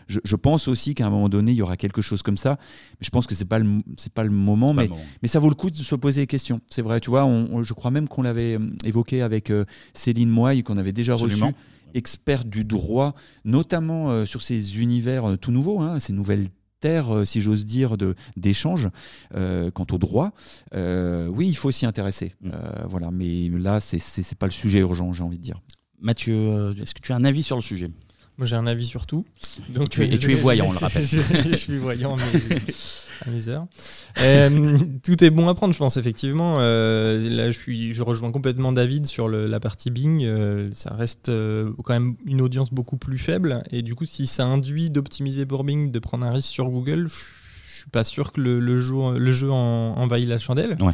Je, je pense aussi qu'à un moment donné, il y aura quelque chose comme ça. Mais je pense que c'est pas le pas le moment. Mais, mais ça vaut le coup de se poser des questions. C'est vrai. Tu vois, on- on- je crois même qu'on l'avait euh, évoqué avec euh, Céline Moy, qu'on avait déjà Absolument. reçu, experte du droit, notamment euh, sur ces univers euh, tout nouveaux, hein, ces nouvelles terres, euh, si j'ose dire, de- d'échange euh, quant au droit. Oui, il faut s'y intéresser. Mm. Voilà, mais là, c'est c'est pas le sujet urgent, j'ai envie de dire. Mathieu, est-ce que tu as un avis sur le sujet? Moi, j'ai un avis sur tout. Donc, Tu es- et tu es voyant, on le rappelle. je, je suis voyant mes, à mes heures. Euh, tout est bon à prendre, je pense, effectivement. Euh, là, je, suis, je rejoins complètement David sur le- la partie Bing. Euh, ça reste euh, quand même une audience beaucoup plus faible. Et du coup, si ça induit d'optimiser pour Bing, de prendre un risque sur Google, je je suis pas sûr que le, le jeu, le jeu en, envahit la chandelle. Ouais.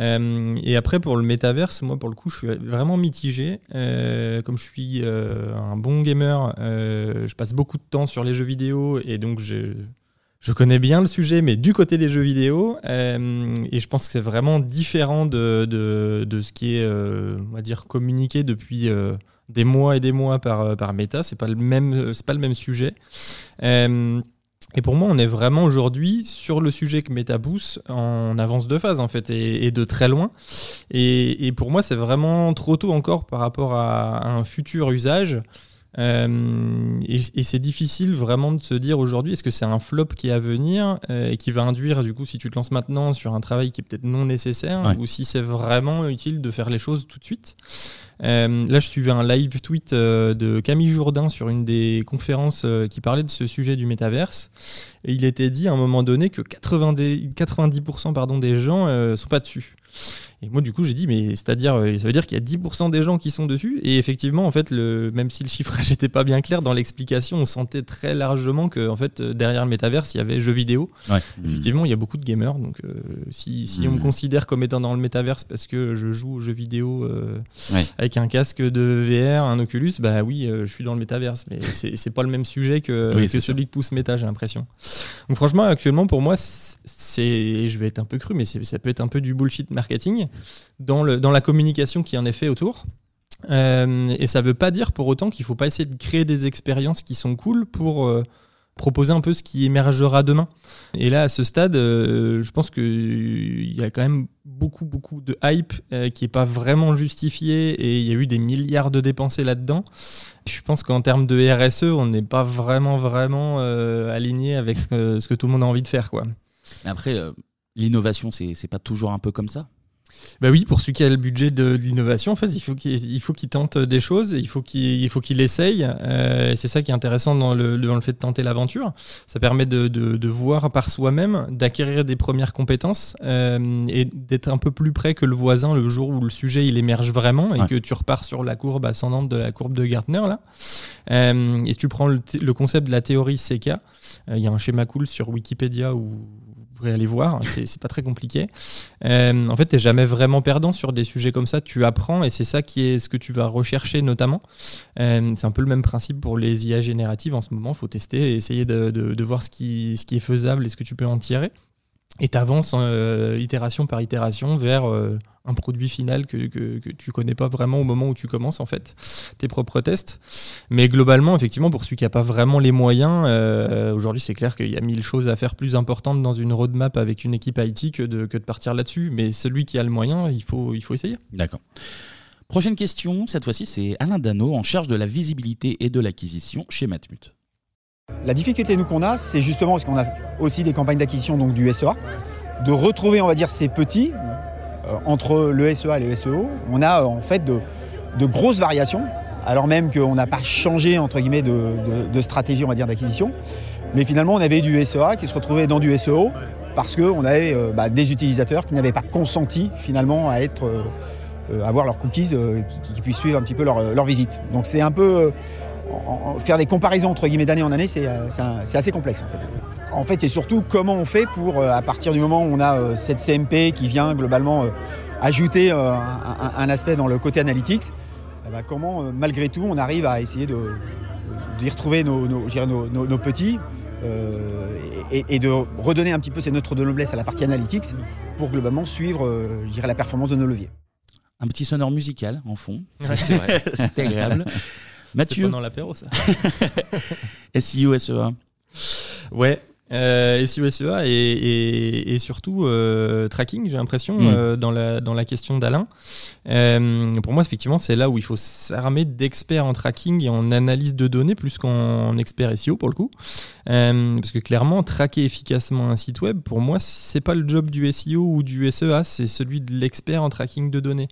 Euh, et après, pour le métaverse, moi, pour le coup, je suis vraiment mitigé. Euh, comme je suis euh, un bon gamer, je passe beaucoup de temps sur les jeux vidéo et donc je, je connais bien le sujet, mais du côté des jeux vidéo. et je pense que c'est vraiment différent de, de, de ce qui est, on va dire, communiqué depuis. des mois et des mois par, par Meta, c'est pas le même, c'est pas le même sujet. Et pour moi, on est vraiment aujourd'hui sur le sujet que Meta pousse en avance de phase en fait et, et de très loin. Et, et pour moi, c'est vraiment trop tôt encore par rapport à, à un futur usage. Euh, et et c'est difficile vraiment de se dire aujourd'hui est-ce que c'est un flop qui est à venir euh, et qui va induire du coup si tu te lances maintenant sur un travail qui est peut-être non nécessaire Ouais. ou si c'est vraiment utile de faire les choses tout de suite. Euh, là, je suivais un live tweet euh, de Camille Jourdain sur une des conférences euh, qui parlait de ce sujet du métaverse. Et il était dit à un moment donné que 90%, 90% pardon, des gens euh, sont pas dessus. Et moi, du coup, j'ai dit, mais c'est-à-dire, euh, ça veut dire qu'il y a 10% des gens qui sont dessus. Et effectivement, en fait, le, même si le chiffrage n'était pas bien clair dans l'explication, on sentait très largement que, en fait, euh, derrière le métaverse, il y avait jeux vidéo. Ouais. Effectivement, il y a beaucoup de gamers. Donc, euh, si, si on me Mhm. considère comme étant dans le métaverse parce que je joue aux jeux vidéo euh, Ouais. avec un casque de VR, un Oculus, bah oui, euh, je suis dans le métaverse. Mais c'est pas le même sujet que, Oui, que celui que pousse Meta, j'ai l'impression. Franchement, actuellement, pour moi, c'est- je vais être un peu cru, mais ça peut être un peu du bullshit marketing dans, la communication qui en est fait autour. Euh, et ça veut pas dire pour autant qu'il faut pas essayer de créer des expériences qui sont cool pour euh, proposer un peu ce qui émergera demain. Et là, à ce stade, euh, je pense qu'il y a quand même beaucoup, beaucoup de hype euh, qui n'est pas vraiment justifié et il y a eu des milliards de dépensés là-dedans. Je pense qu'en termes de RSE, on n'est pas vraiment, vraiment euh, aligné avec ce que, tout le monde a envie de faire. Après, l'innovation, c'est pas toujours un peu comme ça Bah oui, pour celui qui a le budget de, de l'innovation, en fait, il faut qu'il tente des choses, il faut qu'il essaye. Euh, c'est ça qui est intéressant dans le, dans le fait de tenter l'aventure. Ça permet de, de- de voir par soi-même, d'acquérir des premières compétences euh, et d'être un peu plus près que le voisin le jour où le sujet il émerge vraiment et Ouais. que tu repars sur la courbe ascendante de la courbe de Gartner là. Euh, et si tu prends le, le concept de la théorie CK, il y a un schéma cool sur Wikipédia où pourrez aller voir, c'est pas très compliqué. Euh, en fait, tu jamais vraiment perdant sur des sujets comme ça. Tu apprends et c'est ça qui est ce que tu vas rechercher notamment. Euh, c'est un peu le même principe pour les IA génératives en ce moment. Il faut tester et essayer de, de- de voir ce qui, ce qui est faisable et ce que tu peux en tirer. Et tu avances itération par itération vers euh, un produit final que, que, que tu connais pas vraiment au moment où tu commences en fait tes propres tests. Mais globalement, effectivement, pour celui qui n'a pas vraiment les moyens, euh, aujourd'hui c'est clair qu'il y a mille choses à faire plus importantes dans une roadmap avec une équipe IT que de, que de partir là-dessus. Mais celui qui a le moyen, il faut, il faut essayer. D'accord. Prochaine question, cette fois-ci, c'est Alain Dano en charge de la visibilité et de l'acquisition chez Matmut. La difficulté nous qu'on a, c'est justement parce qu'on a aussi des campagnes d'acquisition donc du SEA, de retrouver on va ces petits euh, entre le SEA et le SEO. On a en fait de, grosses variations, alors même qu'on n'a pas changé entre guillemets de, stratégie on va d'acquisition. Mais finalement on avait du SEA qui se retrouvait dans du SEO parce qu'on avait euh, bah, des utilisateurs qui n'avaient pas consenti finalement à euh, avoir leurs cookies qui, puissent suivre un petit peu leur, leur visite. Donc c'est un peu en- en- faire des comparaisons entre guillemets d'année en année, c'est euh, c'est assez complexe en fait. En fait, c'est surtout comment on fait pour, euh, à partir du moment où on a euh, cette CMP qui vient globalement euh, ajouter euh, un, un aspect dans le côté analytics, eh ben, comment euh, malgré tout on arrive à essayer de, d'y retrouver nos, nos, je dirais nos- nos- nos petits euh, et, et de redonner un petit peu ces neutres de noblesse à la partie analytics pour globalement suivre euh, je dirais, la performance de nos leviers. Un petit sonore musical en fond. Ouais. C'est vrai. C'est agréable. Mathieu. pendant l'apéro, ça. SEO, SEA. Ouais. Euh, SEO, SEA et, et- et surtout euh, tracking, j'ai l'impression, Mm. euh, dans, la, dans la question d'Alain. Euh, pour moi, effectivement, c'est là où il faut s'armer d'experts en tracking et en analyse de données plus qu'en expert SEO pour le coup. Euh, parce que clairement, traquer efficacement un site web, pour moi, c'est pas le job du SEO ou du SEA, c'est celui de l'expert en tracking de données.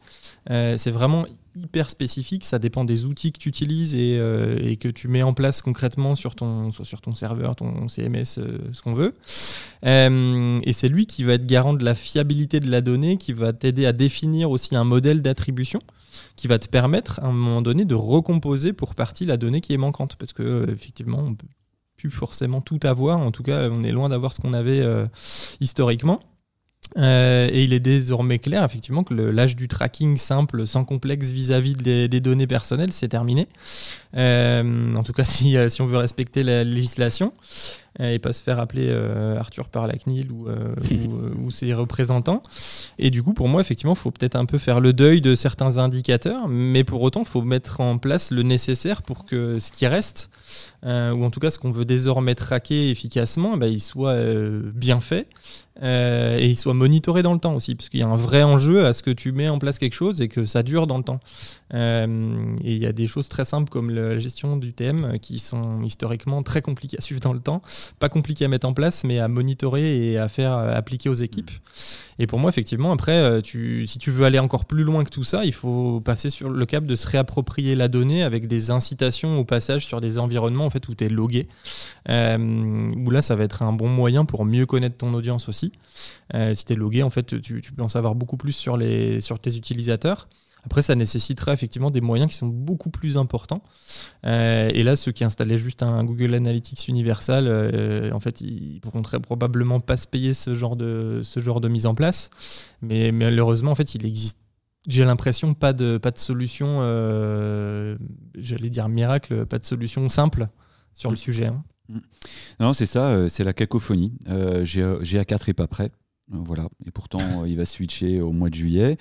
Euh, c'est vraiment hyper spécifique, ça dépend des outils que tu utilises et, euh, que tu mets en place concrètement sur ton, sur ton serveur, ton CMS, euh, ce qu'on veut. Euh, et c'est lui qui va être garant de la fiabilité de la donnée, qui va t'aider à définir aussi un modèle d'attribution qui va te permettre à un moment donné de recomposer pour partie la donnée qui est manquante. Parce que effectivement on peut plus forcément tout avoir. En tout cas on est loin d'avoir ce qu'on avait historiquement euh, et il est désormais clair, effectivement, que l'âge du tracking simple, sans complexe vis-à-vis des, données personnelles, c'est terminé. Euh, en tout cas, si, euh, si on veut respecter la législation et pas se faire appeler euh, Arthur par la CNIL ou, euh, ou, euh, ou ses représentants. Et du coup, pour moi, effectivement, il faut peut-être un peu faire le deuil de certains indicateurs, mais pour autant, il faut mettre en place le nécessaire pour que ce qui reste, euh, ou en tout cas ce qu'on veut désormais traquer efficacement, bah, il soit euh, bien fait euh, et il soit monitoré dans le temps aussi, parce qu'il y a un vrai enjeu à ce que tu mets en place quelque chose et que ça dure dans le temps. Euh, et il y a des choses très simples comme la gestion du TM qui sont historiquement très compliquées à suivre dans le temps, pas compliquées à mettre en place, mais à monitorer et à faire euh, appliquer aux équipes. Et pour moi, effectivement, après, euh, tu, si tu veux aller encore plus loin que tout ça, il faut passer sur le cap de se réapproprier la donnée avec des incitations au passage sur des environnements en fait, où tu es logué. Euh, où là, ça va être un bon moyen pour mieux connaître ton audience aussi. Euh, si tu es logué, en fait, tu, tu peux en savoir beaucoup plus sur, les, sur tes utilisateurs. Après, ça nécessitera effectivement des moyens qui sont beaucoup plus importants. Euh, et là, ceux qui installaient juste un Google Analytics Universal, euh, en fait, ils pourront très probablement pas se payer ce genre de, ce genre de mise en place. Mais, malheureusement, en fait, il existe, j'ai l'impression, pas de, pas de solution, euh, j'allais dire miracle, pas de solution simple sur le sujet. hein. Non, c'est ça, euh, c'est la cacophonie. Euh, G- GA4 est pas prêt. Euh, Voilà, et pourtant euh, il va switcher au mois de juillet.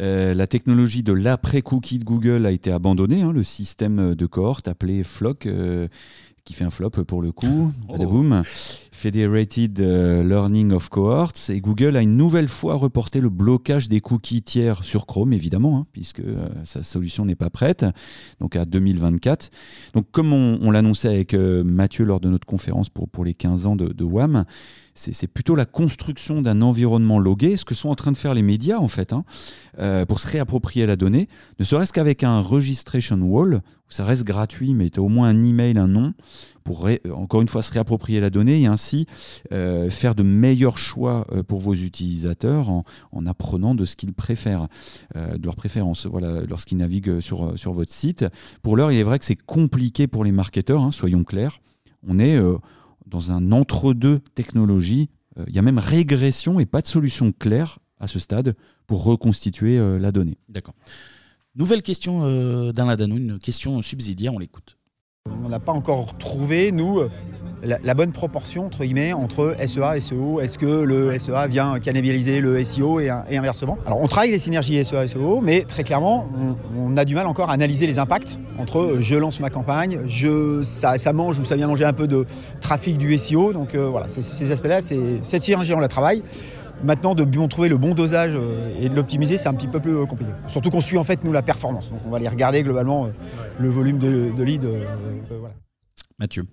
Euh, la technologie de l'après-cookie de Google a été abandonnée, hein, le système de cohorte appelé Flock, qui fait un flop pour le coup. Federated euh, Learning of Cohorts, et Google a une nouvelle fois reporté le blocage des cookies tiers sur Chrome, évidemment, hein, puisque euh, sa solution n'est pas prête, donc à 2024. Donc comme on, on l'annonçait avec euh, Mathieu lors de notre conférence pour, pour les 15 ans de, de WAM, c'est plutôt la construction d'un environnement logué, ce que sont en train de faire les médias en fait, hein, euh, pour se réapproprier la donnée, ne serait-ce qu'avec un registration wall, ça reste gratuit, mais tu as au moins un email, un nom, pour ré- encore une fois se réapproprier la donnée et ainsi euh, faire de meilleurs choix euh, pour vos utilisateurs en, en apprenant de ce qu'ils préfèrent, euh, de leurs préférences, voilà, lorsqu'ils naviguent sur, sur votre site. Pour l'heure, il est vrai que c'est compliqué pour les marketeurs, hein, soyons clairs. On est euh, dans un entre-deux technologie. Euh, Il y a même régression et pas de solution claire à ce stade pour reconstituer euh, la donnée. D'accord. Nouvelle question euh, Danou, une question subsidiaire, on l'écoute. On n'a pas encore trouvé, nous, la, la bonne proportion entre guillemets entre SEA et SEO. Est-ce que le SEA vient cannibaliser le SEO et, inversement? Alors on travaille les synergies SEA et SEO, mais très clairement, on, a du mal encore à analyser les impacts entre euh, je lance ma campagne, je, ça, mange ou ça vient manger un peu de trafic du SEO. Donc euh, voilà, ces aspects-là, cette synergie, on la travaille. Maintenant, de bien trouver le bon dosage euh, et de l'optimiser, c'est un petit peu plus euh, compliqué. Surtout qu'on suit en fait nous la performance. Donc on va aller regarder globalement euh, le volume de, voilà. Mathieu.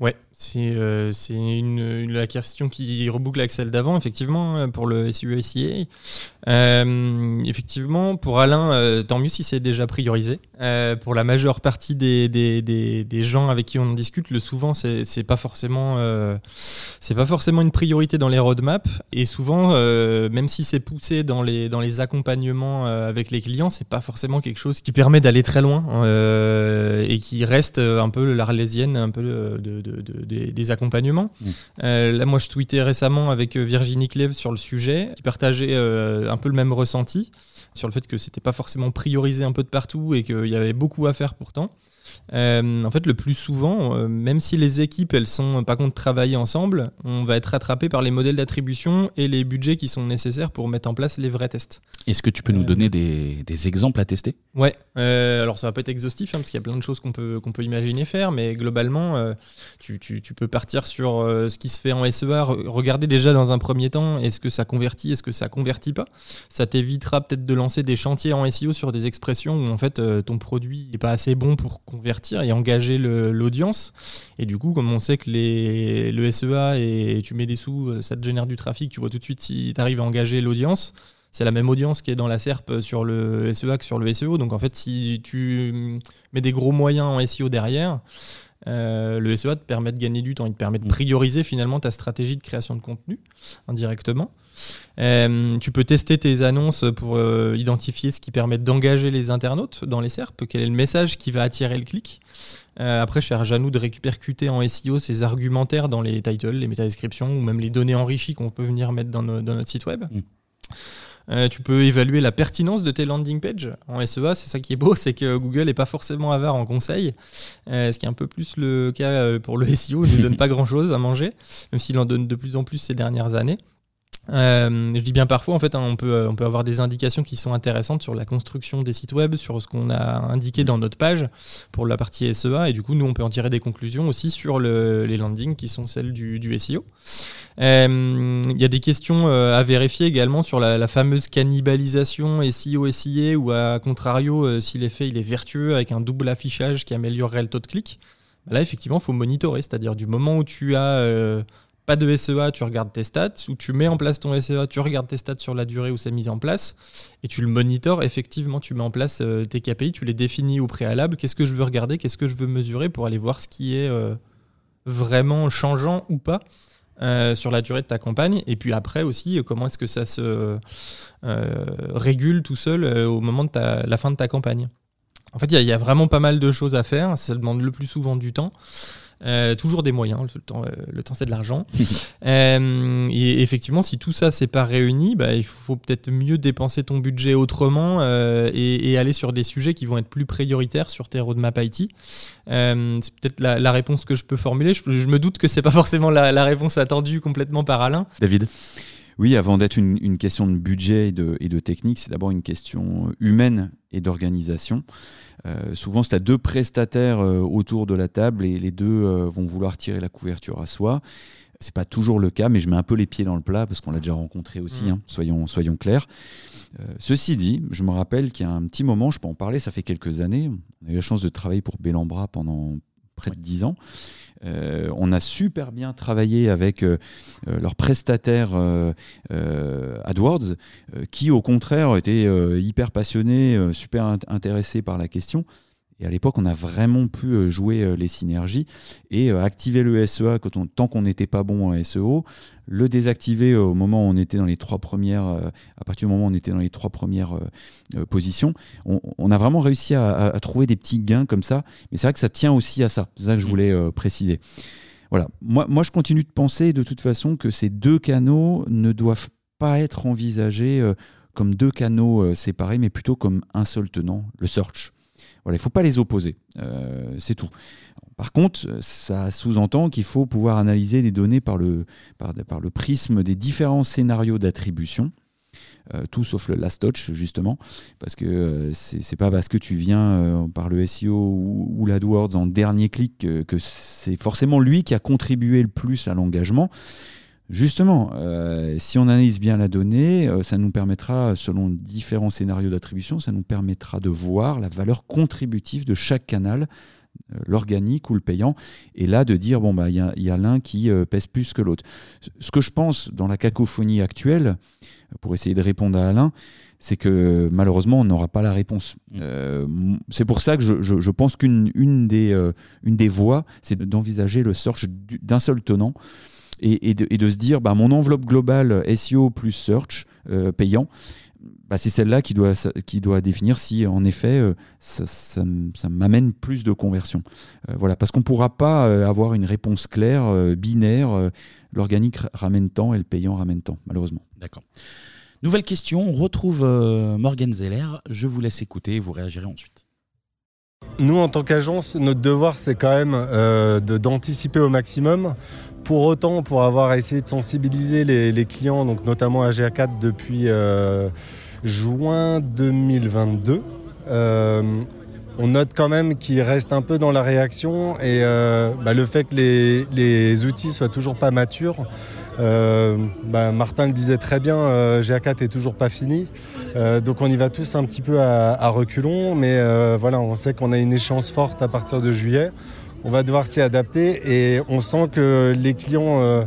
Ouais, c'est euh, c'est une, une- la question qui reboucle avec celle d'avant, effectivement, pour le SEA. Euh, effectivement, pour Alain, euh, tant mieux si c'est déjà priorisé. Euh, pour la majeure partie des, des, des, des, gens avec qui on discute, le souvent c'est c'est pas forcément c'est pas forcément une priorité dans les roadmaps et souvent même si c'est poussé dans les dans les accompagnements avec les clients, c'est pas forcément quelque chose qui permet d'aller très loin et qui reste un peu l'arlésienne un peu de, de, de- des- accompagnements. Mm. Euh, là, moi, je tweetais récemment avec Virginie Clève sur le sujet, qui partageait un peu le même ressenti sur le fait que c'était pas forcément priorisé un peu de partout et qu'il y avait beaucoup à faire pourtant. Euh, en fait, le plus souvent, euh, même si les équipes elles sont pas contre travailler ensemble, on va être rattrapé par les modèles d'attribution et les budgets qui sont nécessaires pour mettre en place les vrais tests. Est-ce que tu peux nous donner des, des exemples à tester? Ouais, euh, alors ça va pas être exhaustif hein, parce qu'il y a plein de choses qu'on peut, qu'on peut imaginer faire, mais globalement, euh, tu, tu- tu peux partir sur euh, ce qui se fait en SEA, re- regarder déjà dans un premier temps, est-ce que ça convertit, est-ce que ça convertit pas? Ça t'évitera peut-être de lancer des chantiers en SEO sur des expressions où en fait euh, ton produit n'est pas assez bon pour convertir et engager l'audience. Et du coup, comme on sait que les, le SEA et tu mets des sous, euh, ça te génère du trafic, tu vois tout de suite si tu arrives à engager l'audience c'est la même audience qui est dans la SERP sur le SEA que sur le SEO. Donc en fait, si tu mets des gros moyens en SEO derrière, euh, le SEA te permet de gagner du temps. Il te permet de prioriser finalement ta stratégie de création de contenu indirectement. Euh, tu peux tester tes annonces pour euh, identifier ce qui permet d'engager les internautes dans les SERP, quel est le message qui va attirer le clic? Euh, après, charge à nous de répercuter en SEO ces argumentaires dans les titles, les métadescriptions ou même les données enrichies qu'on peut venir mettre dans, nos- dans notre site web. Euh, tu peux évaluer la pertinence de tes landing pages. En SEA, c'est ça qui est beau, c'est que Google n'est pas forcément avare en conseils, euh, ce qui est un peu plus le cas euh, pour le SEO, il ne donne pas grand-chose à manger, même s'il en donne de plus en plus ces dernières années. Euh, je dis bien parfois, en fait, hein, on, peut, euh, on peut avoir des indications qui sont intéressantes sur la construction des sites web, sur ce qu'on a indiqué dans notre page pour la partie SEA, et du coup, nous, on peut en tirer des conclusions aussi sur le- les landings qui sont celles du, SEO. Euh, Il y a des questions à vérifier également sur la, fameuse cannibalisation SEO SIA ou à contrario si l'effet est vertueux avec un double affichage qui améliorerait le taux de clic. Là effectivement il faut monitorer, c'est-à-dire du moment où tu as pas de SEA, tu regardes tes stats, où tu mets en place ton SEA, tu regardes tes stats sur la durée où c'est mis en place, et tu le monitores, effectivement, tu mets en place euh, tes KPI, tu les définis au préalable, qu'est-ce que je veux regarder, qu'est-ce que je veux mesurer pour aller voir ce qui est euh, vraiment changeant ou pas euh, sur la durée de ta campagne? Et puis après aussi, comment est-ce que ça se régule tout seul au moment de la fin de ta campagne? En fait, il y y, a vraiment pas mal de choses à faire. Ça demande le plus souvent du temps. Euh, toujours des moyens, le temps, euh, le temps c'est de l'argent. Euh, et effectivement, si tout ça c'est pas réuni, bah, il faut peut-être mieux dépenser ton budget autrement euh, et, et aller sur des sujets qui vont être plus prioritaires sur tes roadmaps IT. Euh, c'est peut-être la, la réponse que je peux formuler. Je, je me doute que c'est pas forcément la, la réponse attendue complètement par Alain. David? Oui, avant d'être une, une question de budget et de, et de technique, c'est d'abord une question humaine et d'organisation. Euh, souvent, c'est à deux prestataires euh, autour de la table et les deux euh, vont vouloir tirer la couverture à soi. C'est pas toujours le cas, mais je mets un peu les pieds dans le plat parce qu'on l'a déjà rencontré aussi, Mm. hein, soyons, soyons clairs. Euh, ceci dit, je me rappelle qu'il y a un petit moment, je peux en parler, ça fait quelques années, on a eu la chance de travailler pour Bellambra pendant près de dix ans. Euh, on a super bien travaillé avec euh, euh, leurs prestataires euh, euh, AdWords, qui au contraire étaient euh, hyper passionnés, euh, super int- intéressés par la question. Et à l'époque, on a vraiment pu euh, jouer euh, les synergies et euh, activer le SEA quand on- tant qu'on n'était pas bon en SEO, le désactiver au moment où on était dans les trois premières, à partir du moment où on était dans les trois premières positions. On, on a vraiment réussi à, à- à trouver des petits gains comme ça. Mais c'est vrai que ça tient aussi à ça. C'est ça que je voulais euh, préciser. Voilà. Moi, moi, je continue de penser de toute façon que ces deux canaux ne doivent pas être envisagés comme deux canaux séparés, mais plutôt comme un seul tenant, le search. Voilà, il ne faut pas les opposer. Euh, c'est tout. Par contre, ça sous-entend qu'il faut pouvoir analyser les données par le, par, le prisme des différents scénarios d'attribution. Euh, tout sauf le last touch justement parce que euh, c'est pas parce que tu viens euh, par le SEO ou, l'AdWords en dernier clic que c'est forcément lui qui a contribué le plus à l'engagement Justement, euh, si on analyse bien la donnée, euh, ça nous permettra, selon différents scénarios d'attribution, ça nous permettra de voir la valeur contributive de chaque canal l'organique ou le payant, et là de dire bon bah il y a, y a l'un qui euh, pèse plus que l'autre. Ce que je pense dans la cacophonie actuelle, pour essayer de répondre à Alain, c'est que malheureusement on n'aura pas la réponse. Euh, m- c'est pour ça que je, je- je pense qu'une une des, euh, une des voies, c'est d'envisager le search du- d'un seul tenant et, de, se dire bah, mon enveloppe globale SEO plus search euh, payant, bah, c'est celle-là qui doit, qui doit définir si en effet euh, ça, ça m'amène plus de conversion. Euh, voilà, parce qu'on ne pourra pas euh, avoir une réponse claire, binaire, l'organique ra- ramène tant et le payant ramène tant, malheureusement. D'accord. Nouvelle question, on retrouve Morgan Zeller. Je vous laisse écouter et vous réagirez ensuite. Nous, en tant qu'agence, notre devoir, c'est quand même euh, d'anticiper au maximum. Pour autant, pour avoir essayé de sensibiliser les, clients, notamment à GA4 depuis euh, juin 2022, euh, on note quand même qu'ils restent un peu dans la réaction et bah, le fait que les, les outils soient toujours pas matures. Euh, bah, Martin le disait très bien, euh, GA4 est toujours pas fini. Euh, donc on y va tous un petit peu à, reculons, mais voilà, on sait qu'on a une échéance forte à partir de juillet. On va devoir s'y adapter et on sent que les clients,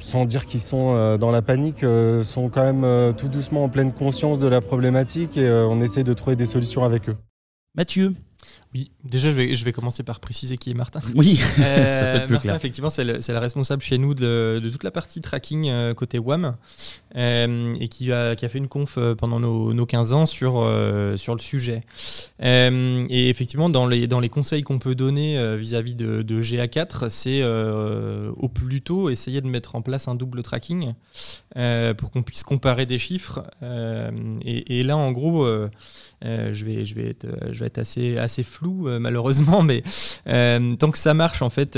sans dire qu'ils sont dans la panique, sont quand même tout doucement en pleine conscience de la problématique et on essaie de trouver des solutions avec eux. Mathieu Oui, déjà je vais, je vais commencer par préciser qui est Martin. Oui, Euh, ça peut être plus Martin, clair. effectivement, c'est le, le responsable chez nous de, de toute la partie tracking euh, côté WAM euh, et qui a, qui a fait une conf pendant nos, nos 15 ans sur, sur le sujet. Et effectivement, dans les, dans les conseils qu'on peut donner vis-à-vis de, de GA4, c'est au plus tôt essayer de mettre en place un double tracking pour qu'on puisse comparer des chiffres. Et, et là, en gros, euh, je, vais, je, vais être, euh, je vais être assez, assez flou, euh, malheureusement, mais tant que ça marche, en fait,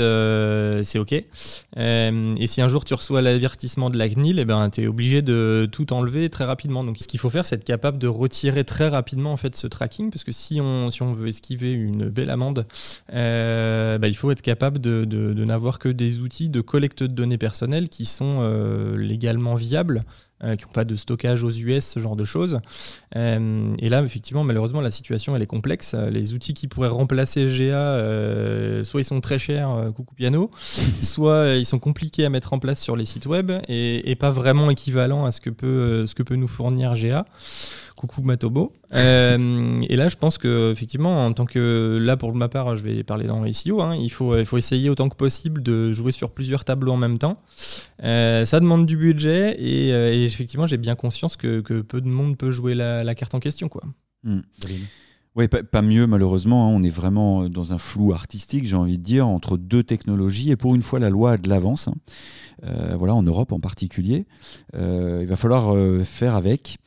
c'est OK. Et si un jour tu reçois l'avertissement de la CNIL, eh ben, tu es obligé de tout enlever très rapidement. Donc, ce qu'il faut faire, c'est être capable de retirer très rapidement en fait, ce tracking, parce que si on, si on veut esquiver une belle amende, bah, il faut être capable de, n'avoir que des outils de collecte de données personnelles qui sont légalement viables. Euh, qui n'ont pas de stockage aux US, ce genre de choses. Euh, et là, effectivement, malheureusement, la situation elle est complexe. Les outils qui pourraient remplacer GA, euh, soit ils sont très chers, coucou piano, soit ils sont compliqués à mettre en place sur les sites web et, et pas vraiment équivalents à ce que peut, ce que peut nous fournir GA. Coucou Matobo. Euh, et là, je pense que effectivement, en tant que là pour ma part, je vais parler dans SEO. hein, il faut il faut essayer autant que possible de jouer sur plusieurs tableaux en même temps. Euh, ça demande du budget et, euh, et effectivement, j'ai bien conscience que, que peu de monde peut jouer la, la carte en question, quoi. Hmm. Oui, pas, pas mieux malheureusement. hein. On est vraiment dans un flou artistique, j'ai envie de dire, entre deux technologies. Et pour une fois, la loi a de l'avance. hein. Euh, voilà, en Europe en particulier. Euh, il va falloir euh, faire avec.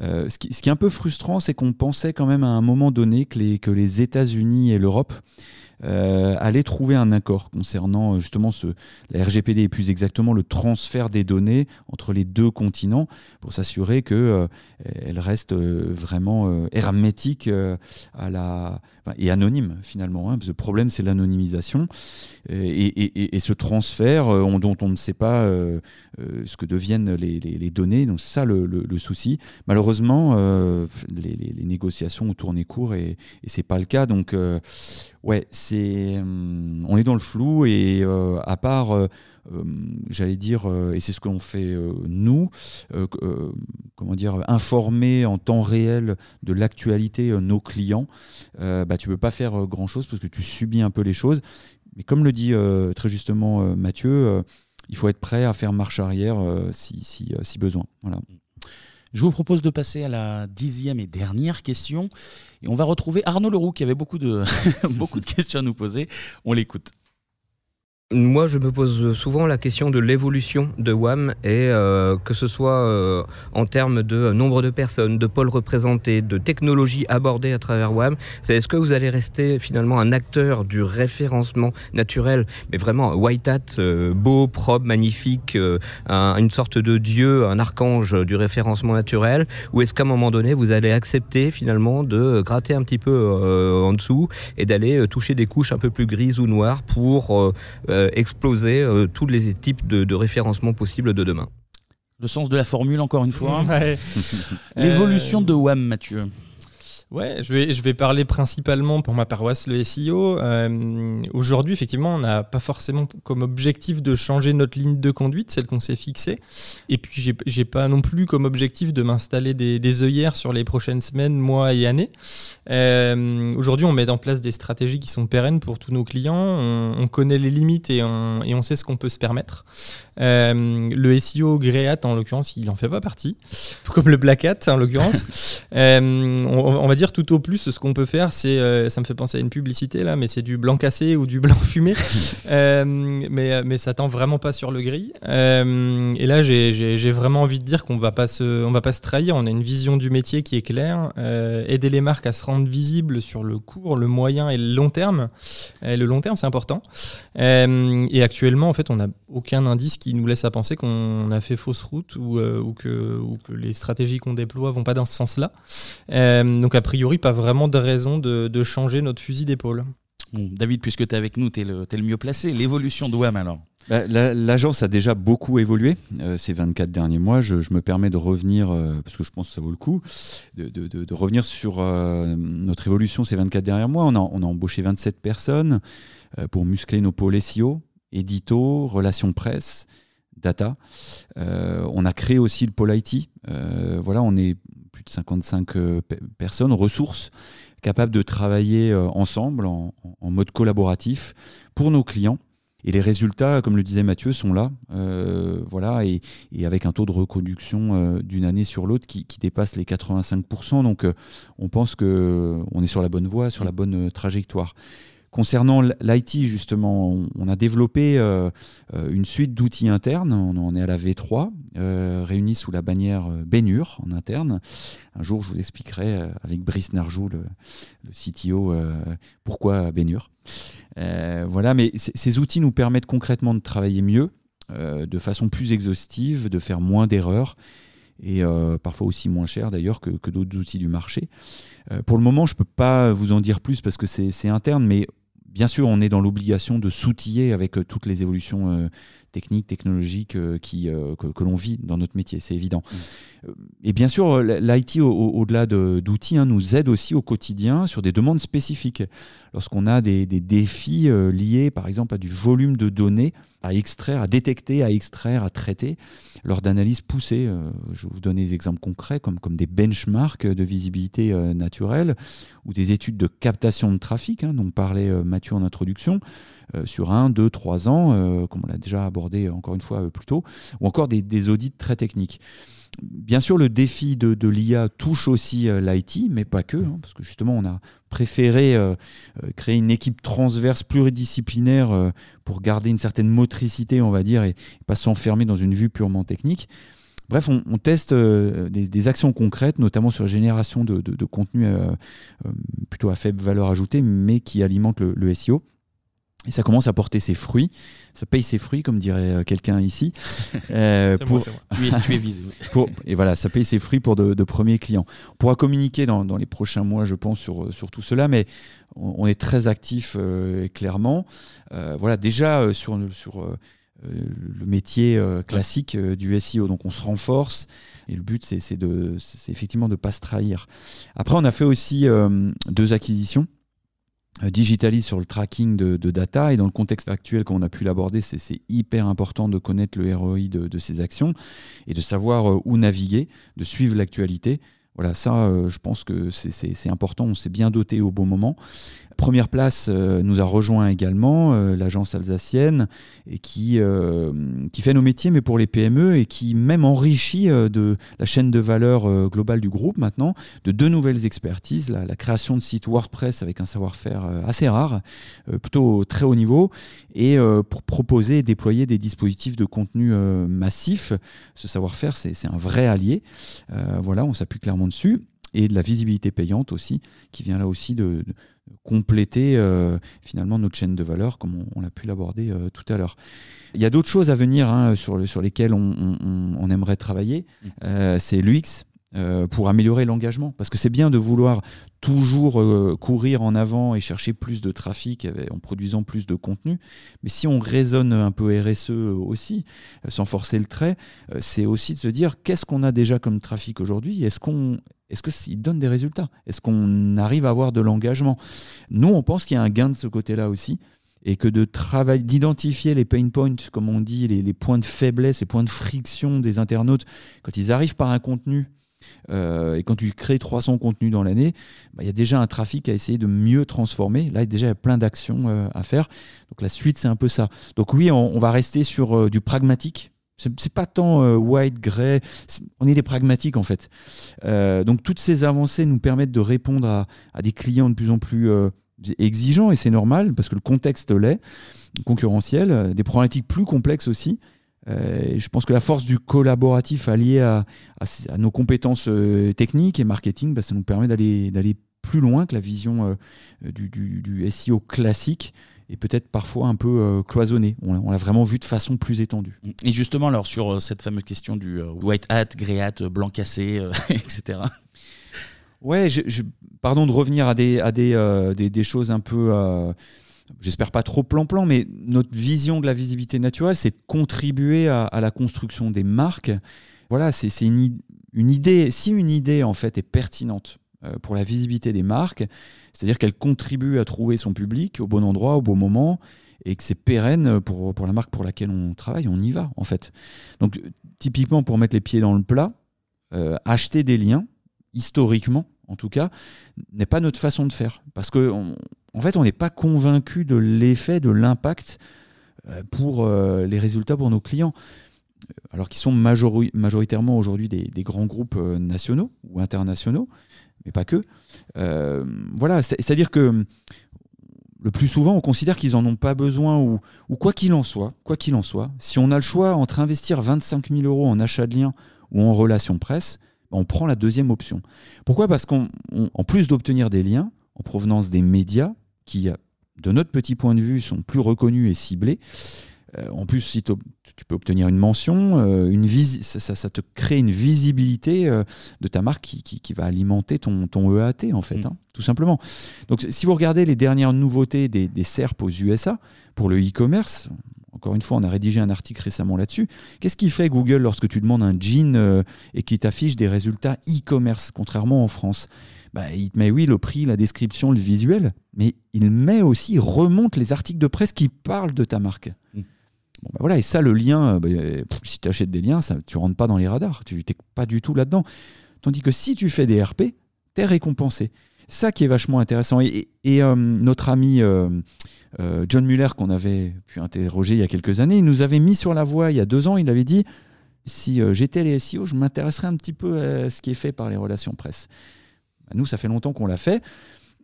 Euh, ce, qui, est un peu frustrant, c'est qu'on pensait quand même à un moment donné que les, que les États-Unis et l'Europe euh, allaient trouver un accord concernant euh, justement la RGPD et plus exactement le transfert des données entre les deux continents pour s'assurer que euh, elle reste vraiment hermétique à la et anonyme finalement. hein, le problème c'est l'anonymisation et, ce transfert on- dont on ne sait pas ce que deviennent les, données. Donc ça le, souci. Malheureusement, les, négociations ont tourné court et, et c'est pas le cas. Donc ouais, c'est hum, on est dans le flou et euh, à part euh, euh, j'allais dire, euh, et c'est ce qu'on fait nous, comment dire, informer en temps réel de l'actualité nos clients, bah, tu peux pas faire euh, grand-chose parce que tu subis un peu les choses. Mais comme le dit très justement Mathieu, il faut être prêt à faire marche arrière si, si, si besoin. Voilà. Je vous propose de passer à la dixième et dernière question. Et on va retrouver Arnaud Leroux qui avait beaucoup de, beaucoup de questions à nous poser. On l'écoute. Moi, je me pose souvent la question de l'évolution de WAM et euh, que ce soit euh, en termes de nombre de personnes, de pôles représentés, de technologies abordées à travers WAM. C'est est-ce que vous allez rester finalement un acteur du référencement naturel, mais vraiment white hat, euh, beau, propre, magnifique, euh, un- une sorte de dieu, un archange du référencement naturel, ou est-ce qu'à un moment donné, vous allez accepter finalement de gratter un petit peu euh, en dessous et d'aller toucher des couches un peu plus grises ou noires pour exploser euh, tous les types de, de référencement possibles de demain. Le sens de la formule, encore une fois. Ouais. L'évolution Euh, de WAM, Mathieu. Ouais, je vais, je vais parler principalement pour ma paroisse, le SEO. Euh, Aujourd'hui, effectivement, on n'a pas forcément comme objectif de changer notre ligne de conduite, celle qu'on s'est fixée. Et puis, j'ai- pas non plus comme objectif de m'installer des, des œillères sur les prochaines semaines, mois et années. Euh, Aujourd'hui, on met en place des stratégies qui sont pérennes pour tous nos clients. On, on connaît les limites et on, et on sait ce qu'on peut se permettre. Euh, le SEO Great, en l'occurrence, il en fait pas partie, comme le Black Hat, en l'occurrence. On, on va dire tout au plus, ce qu'on peut faire, c'est, euh, ça me fait penser à une publicité là, mais c'est du blanc cassé ou du blanc fumé, Euh, mais, mais ça tend vraiment pas sur le gris. Euh, et là, j'ai, vraiment envie de dire qu'on va pas se, on va pas se trahir. On a une vision du métier qui est claire, euh, aider les marques à se rendre visibles sur le court, le moyen et le long terme. Euh, le long terme, c'est important. Euh, et actuellement, en fait, on n'a aucun indice qui nous laisse à penser qu'on a fait fausse route ou, euh, ou, que, ou que les stratégies qu'on déploie vont pas dans ce sens-là. Euh, donc, a priori, pas vraiment de raison de, de changer notre fusil d'épaule. Bon, David, puisque tu es avec nous, tu es, le t'es le mieux placé. L'évolution de WAM alors? Bah, la- L'agence a déjà beaucoup évolué euh, ces 24 derniers mois. Je, je me permets de revenir, euh, parce que je pense que ça vaut le coup, de, de- de- de revenir sur euh, notre évolution ces 24 derniers mois. On a, on a embauché 27 personnes pour muscler nos pôles SEO, édito, relations presse, data. On a créé aussi le pôle IT. Voilà, on est plus de 55 euh, pe- personnes, ressources, capables de travailler euh, ensemble en- mode collaboratif pour nos clients. Et les résultats, comme le disait Mathieu, sont là. Euh, voilà, et, avec un taux de reconduction d'une année sur l'autre qui, dépasse les 85%. Donc, on pense qu'on est sur la bonne voie, sur la bonne trajectoire. Concernant l'IT, justement, on, on a développé euh, euh, une suite d'outils internes. On en est à la V3, euh, réunis sous la bannière Bénure en interne. Un jour, je vous expliquerai avec Brice Narjou, le, CTO, pourquoi Bénure. Voilà, mais ces outils nous permettent concrètement de travailler mieux, de façon plus exhaustive, de faire moins d'erreurs et parfois aussi moins cher d'ailleurs que, d'autres outils du marché. Pour le moment, je ne peux pas vous en dire plus parce que c'est interne, mais bien sûr, on est dans l'obligation de s'outiller avec euh, toutes les évolutions euh, techniques, technologiques euh, qui, euh, que, que l'on vit dans notre métier, c'est évident. Euh, Et bien sûr, l'IT, au- au- au-delà de- d'outils, hein, nous aide aussi au quotidien sur des demandes spécifiques. Lorsqu'on a des, des défis liés, par exemple, à du volume de données à extraire, à détecter, à extraire, à traiter, lors d'analyses poussées, euh, je vais vous donner des exemples concrets, comme, comme des benchmarks de visibilité euh, naturelle ou des études de captation de trafic, hein, dont parlait euh, Mathieu en introduction, sur un, deux, trois ans, euh, comme on l'a déjà abordé euh, encore une fois euh, plus tôt, ou encore des, audits très techniques. Bien sûr, le défi de, l'IA touche aussi euh, l'IT, mais pas que, hein, parce que justement, on a préféré euh, euh, créer une équipe transverse pluridisciplinaire euh, pour garder une certaine motricité, on va dire, et, pas s'enfermer dans une vue purement technique. Bref, on, teste euh, des, actions concrètes, notamment sur la génération de, contenu euh, euh, plutôt à faible valeur ajoutée, mais qui alimente le SEO. Et ça commence à porter ses fruits. Ça paye ses fruits, comme dirait euh, quelqu'un ici. Euh, moi, moi. Tu es- tu es visé, pour- et voilà, ça paye ses fruits pour de, de premiers clients. On pourra communiquer dans, dans les prochains mois, je pense, sur, sur tout cela, mais on, on est très actif euh, clairement. Euh, voilà, déjà sur, le- sur le métier classique du SEO, donc on se renforce. Et le but, c'est effectivement de ne pas se trahir. Après, on a fait aussi deux acquisitions digitalise sur le tracking de, data. Et dans le contexte actuel qu'on a pu l'aborder c'est hyper important de connaître le ROI de, ces actions et de savoir euh, où naviguer de suivre l'actualité. Voilà ça euh, je pense que c'est important. On s'est bien doté au bon moment Première place euh, nous a rejoint également euh, l'agence alsacienne et qui, euh, qui fait nos métiers mais pour les PME et qui même enrichit de la chaîne de valeur globale du groupe maintenant de deux nouvelles expertises, la, création de sites WordPress avec un savoir-faire assez rare, plutôt très haut niveau et pour proposer et déployer des dispositifs de contenu massif. Ce savoir-faire c'est un vrai allié. Voilà, on s'appuie clairement dessus et de la visibilité payante aussi, qui vient là aussi de compléter euh, finalement notre chaîne de valeur, comme on, on l'a pu l'aborder euh, tout à l'heure. Il y a d'autres choses à venir hein, sur, le- sur lesquelles on, on- aimerait travailler. Euh, c'est l'UX. pour améliorer l'engagement. Parce que c'est bien de vouloir toujours courir en avant et chercher plus de trafic en produisant plus de contenu. Mais si on raisonne un peu RSE aussi, sans forcer le trait, c'est aussi de se dire qu'est-ce qu'on a déjà comme trafic aujourd'hui? Est-ce qu'on est-ce qu'il donne des résultats Est-ce qu'on arrive à avoir de l'engagement? Nous, on pense qu'il y a un gain de ce côté-là aussi et que de travailler, d'identifier les pain points, comme on dit, les, points de faiblesse, les points de friction des internautes, quand ils arrivent par un contenu euh, et quand tu crées 300 contenus dans l'année, bah, il y a déjà un trafic à essayer de mieux transformer. Là, il y a déjà plein d'actions euh, à faire. Donc la suite, c'est un peu ça. Donc oui, on, on va rester sur euh, du pragmatique. C'est pas tant white, grey, on est des pragmatiques en fait. donc toutes ces avancées nous permettent de répondre à, des clients de plus en plus exigeants et c'est normal parce que le contexte l'est, concurrentiel, des problématiques plus complexes aussi. Euh, je pense que la force du collaboratif allié à, nos compétences euh, techniques et marketing, bah, ça nous permet d'aller plus loin que la vision euh, du, SEO classique et peut-être parfois un peu cloisonné. On, l'a vraiment vu de façon plus étendue. Et justement, alors sur cette fameuse question du white hat, grey hat, blanc cassé, etc. Ouais, je, pardon de revenir à des, à des, des, des choses un peu j'espère pas trop plan-plan, mais notre vision de la visibilité naturelle, c'est de contribuer à, la construction des marques. Voilà, c'est une, une, idée. Si une idée, en fait, est pertinente euh, pour la visibilité des marques, c'est-à-dire qu'elle contribue à trouver son public au bon endroit, au bon moment, et que c'est pérenne pour, pour la marque pour laquelle on travaille, on y va, en fait. Donc, typiquement, pour mettre les pieds dans le plat, euh, acheter des liens, historiquement, en tout cas, n'est pas notre façon de faire. Parce que en fait, on n'est pas convaincu de l'effet, de l'impact euh, pour euh, les résultats pour nos clients. Alors qu'ils sont majoritairement aujourd'hui des, grands groupes euh, nationaux ou internationaux, mais pas que. voilà, c'est-à-dire que le plus souvent, on considère qu'ils n'en ont pas besoin ou, quoi qu'il en soit, quoi qu'il en soit, si on a le choix entre investir 25 000 euros en achat de liens ou en relation presse, ben, on prend la deuxième option. Pourquoi? Parce qu'en plus d'obtenir des liens en provenance des médias, qui, de notre petit point de vue, sont plus reconnus et ciblés. Euh, en plus, si tu peux obtenir une mention, euh, une ça, ça, te crée une visibilité euh, de ta marque qui, qui, va alimenter ton, ton EAT, en fait, mm. hein, tout simplement. Donc, si vous regardez les dernières nouveautés des, des SERP aux USA pour le e-commerce, encore une fois, on a rédigé un article récemment là-dessus. Qu'est-ce qui fait Google lorsque tu demandes un jean et qu'il t'affiche des résultats e-commerce, contrairement en France? Bah, il te met, oui, le prix, la description, le visuel, mais il met aussi, il remonte les articles de presse qui parlent de ta marque. Mm. Bah, voilà, et ça, le lien, bah, si tu achètes des liens, ça, tu rentres pas dans les radars, tu n'es pas du tout là-dedans. Tandis que si tu fais des RP, tu es récompensé. Ça qui est vachement intéressant. Et, euh, notre ami euh, euh, John Muller, qu'on avait pu interroger il y a quelques années, il nous avait mis sur la voie il y a deux ans, il avait dit, si j'étais les SEO, je m'intéresserais un petit peu à ce qui est fait par les relations presse. Bah, nous, ça fait longtemps qu'on l'a fait.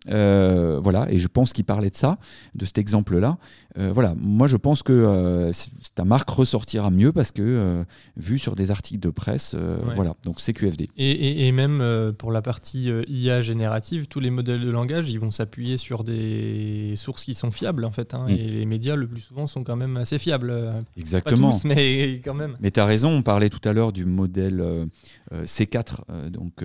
Euh, voilà, et je pense qu'il parlait de ça, de cet exemple-là. Euh, voilà, moi je pense que euh, ta marque ressortira mieux parce que vu sur des articles de presse, voilà, donc c'est QFD. Et, et, même pour la partie IA générative, tous les modèles de langage, ils vont s'appuyer sur des sources qui sont fiables en fait, hein, mm. et les médias le plus souvent sont quand même assez fiables. Exactement. Pas tous, mais quand même. Mais tu as raison, on parlait tout à l'heure du modèle C4, donc,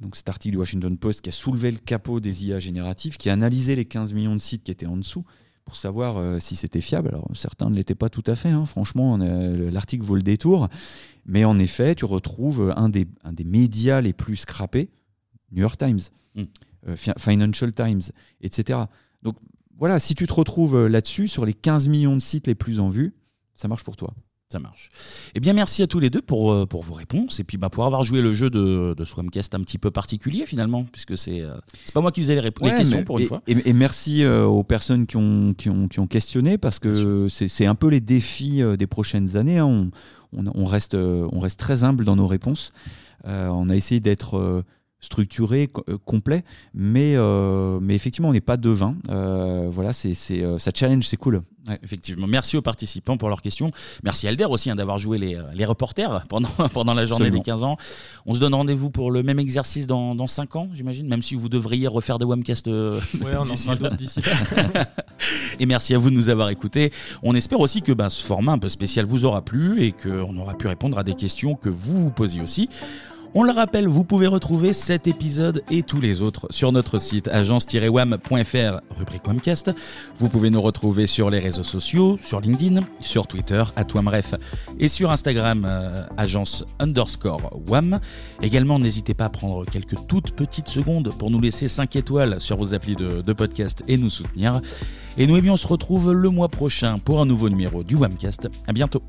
donc cet article du Washington Post qui a soulevé le capot des IA génératives qui analysaient les 15 millions de sites qui étaient en dessous pour savoir euh, si c'était fiable. Alors certains ne l'étaient pas tout à fait, hein. franchement, l'article vaut le détour. Mais en effet, tu retrouves un des, un des médias les plus scrappés, New York Times, mm. euh, Financial Times, etc. Donc voilà, si tu te retrouves euh, là-dessus, sur les 15 millions de sites les plus en vue, ça marche pour toi. Ça marche. Eh bien, merci à tous les deux pour, euh, pour vos réponses et puis bah, pour avoir joué le jeu de, de Swamcast un petit peu particulier finalement, puisque c'est euh, c'est pas moi qui faisais les, les questions pour une fois. Et, merci euh, aux personnes qui ont, qui ont, qui ont questionné parce que c'est un peu les défis des prochaines années. Hein. On, on, on, reste, on reste très humble dans nos réponses. on a essayé d'être structuré, complet, mais, mais effectivement, on n'est pas devin. voilà, c'est ça challenge, c'est cool effectivement. Merci aux participants pour leurs questions. Merci Alder aussi hein, d'avoir joué les, les, reporters pendant, pendant la journée des 15 ans. On se donne rendez-vous pour le même exercice dans, dans 5 ans, j'imagine, même si vous devriez refaire des webcasts euh, ouais, on d'ici là. d'ici et merci à vous de nous avoir écoutés. On espère aussi que ben, ce format un peu spécial vous aura plu et qu'on aura pu répondre à des questions que vous vous posiez aussi. On le rappelle, vous pouvez retrouver cet épisode et tous les autres sur notre site agence-wam.fr, rubrique Wamcast. Vous pouvez nous retrouver sur les réseaux sociaux, sur LinkedIn, sur Twitter, à Wamref, et sur Instagram, euh, agence underscore Wam. Également, n'hésitez pas à prendre quelques toutes petites secondes pour nous laisser 5 étoiles sur vos applis de, podcast et nous soutenir. Et nous, eh on se retrouve le mois prochain pour un nouveau numéro du Wamcast. À bientôt.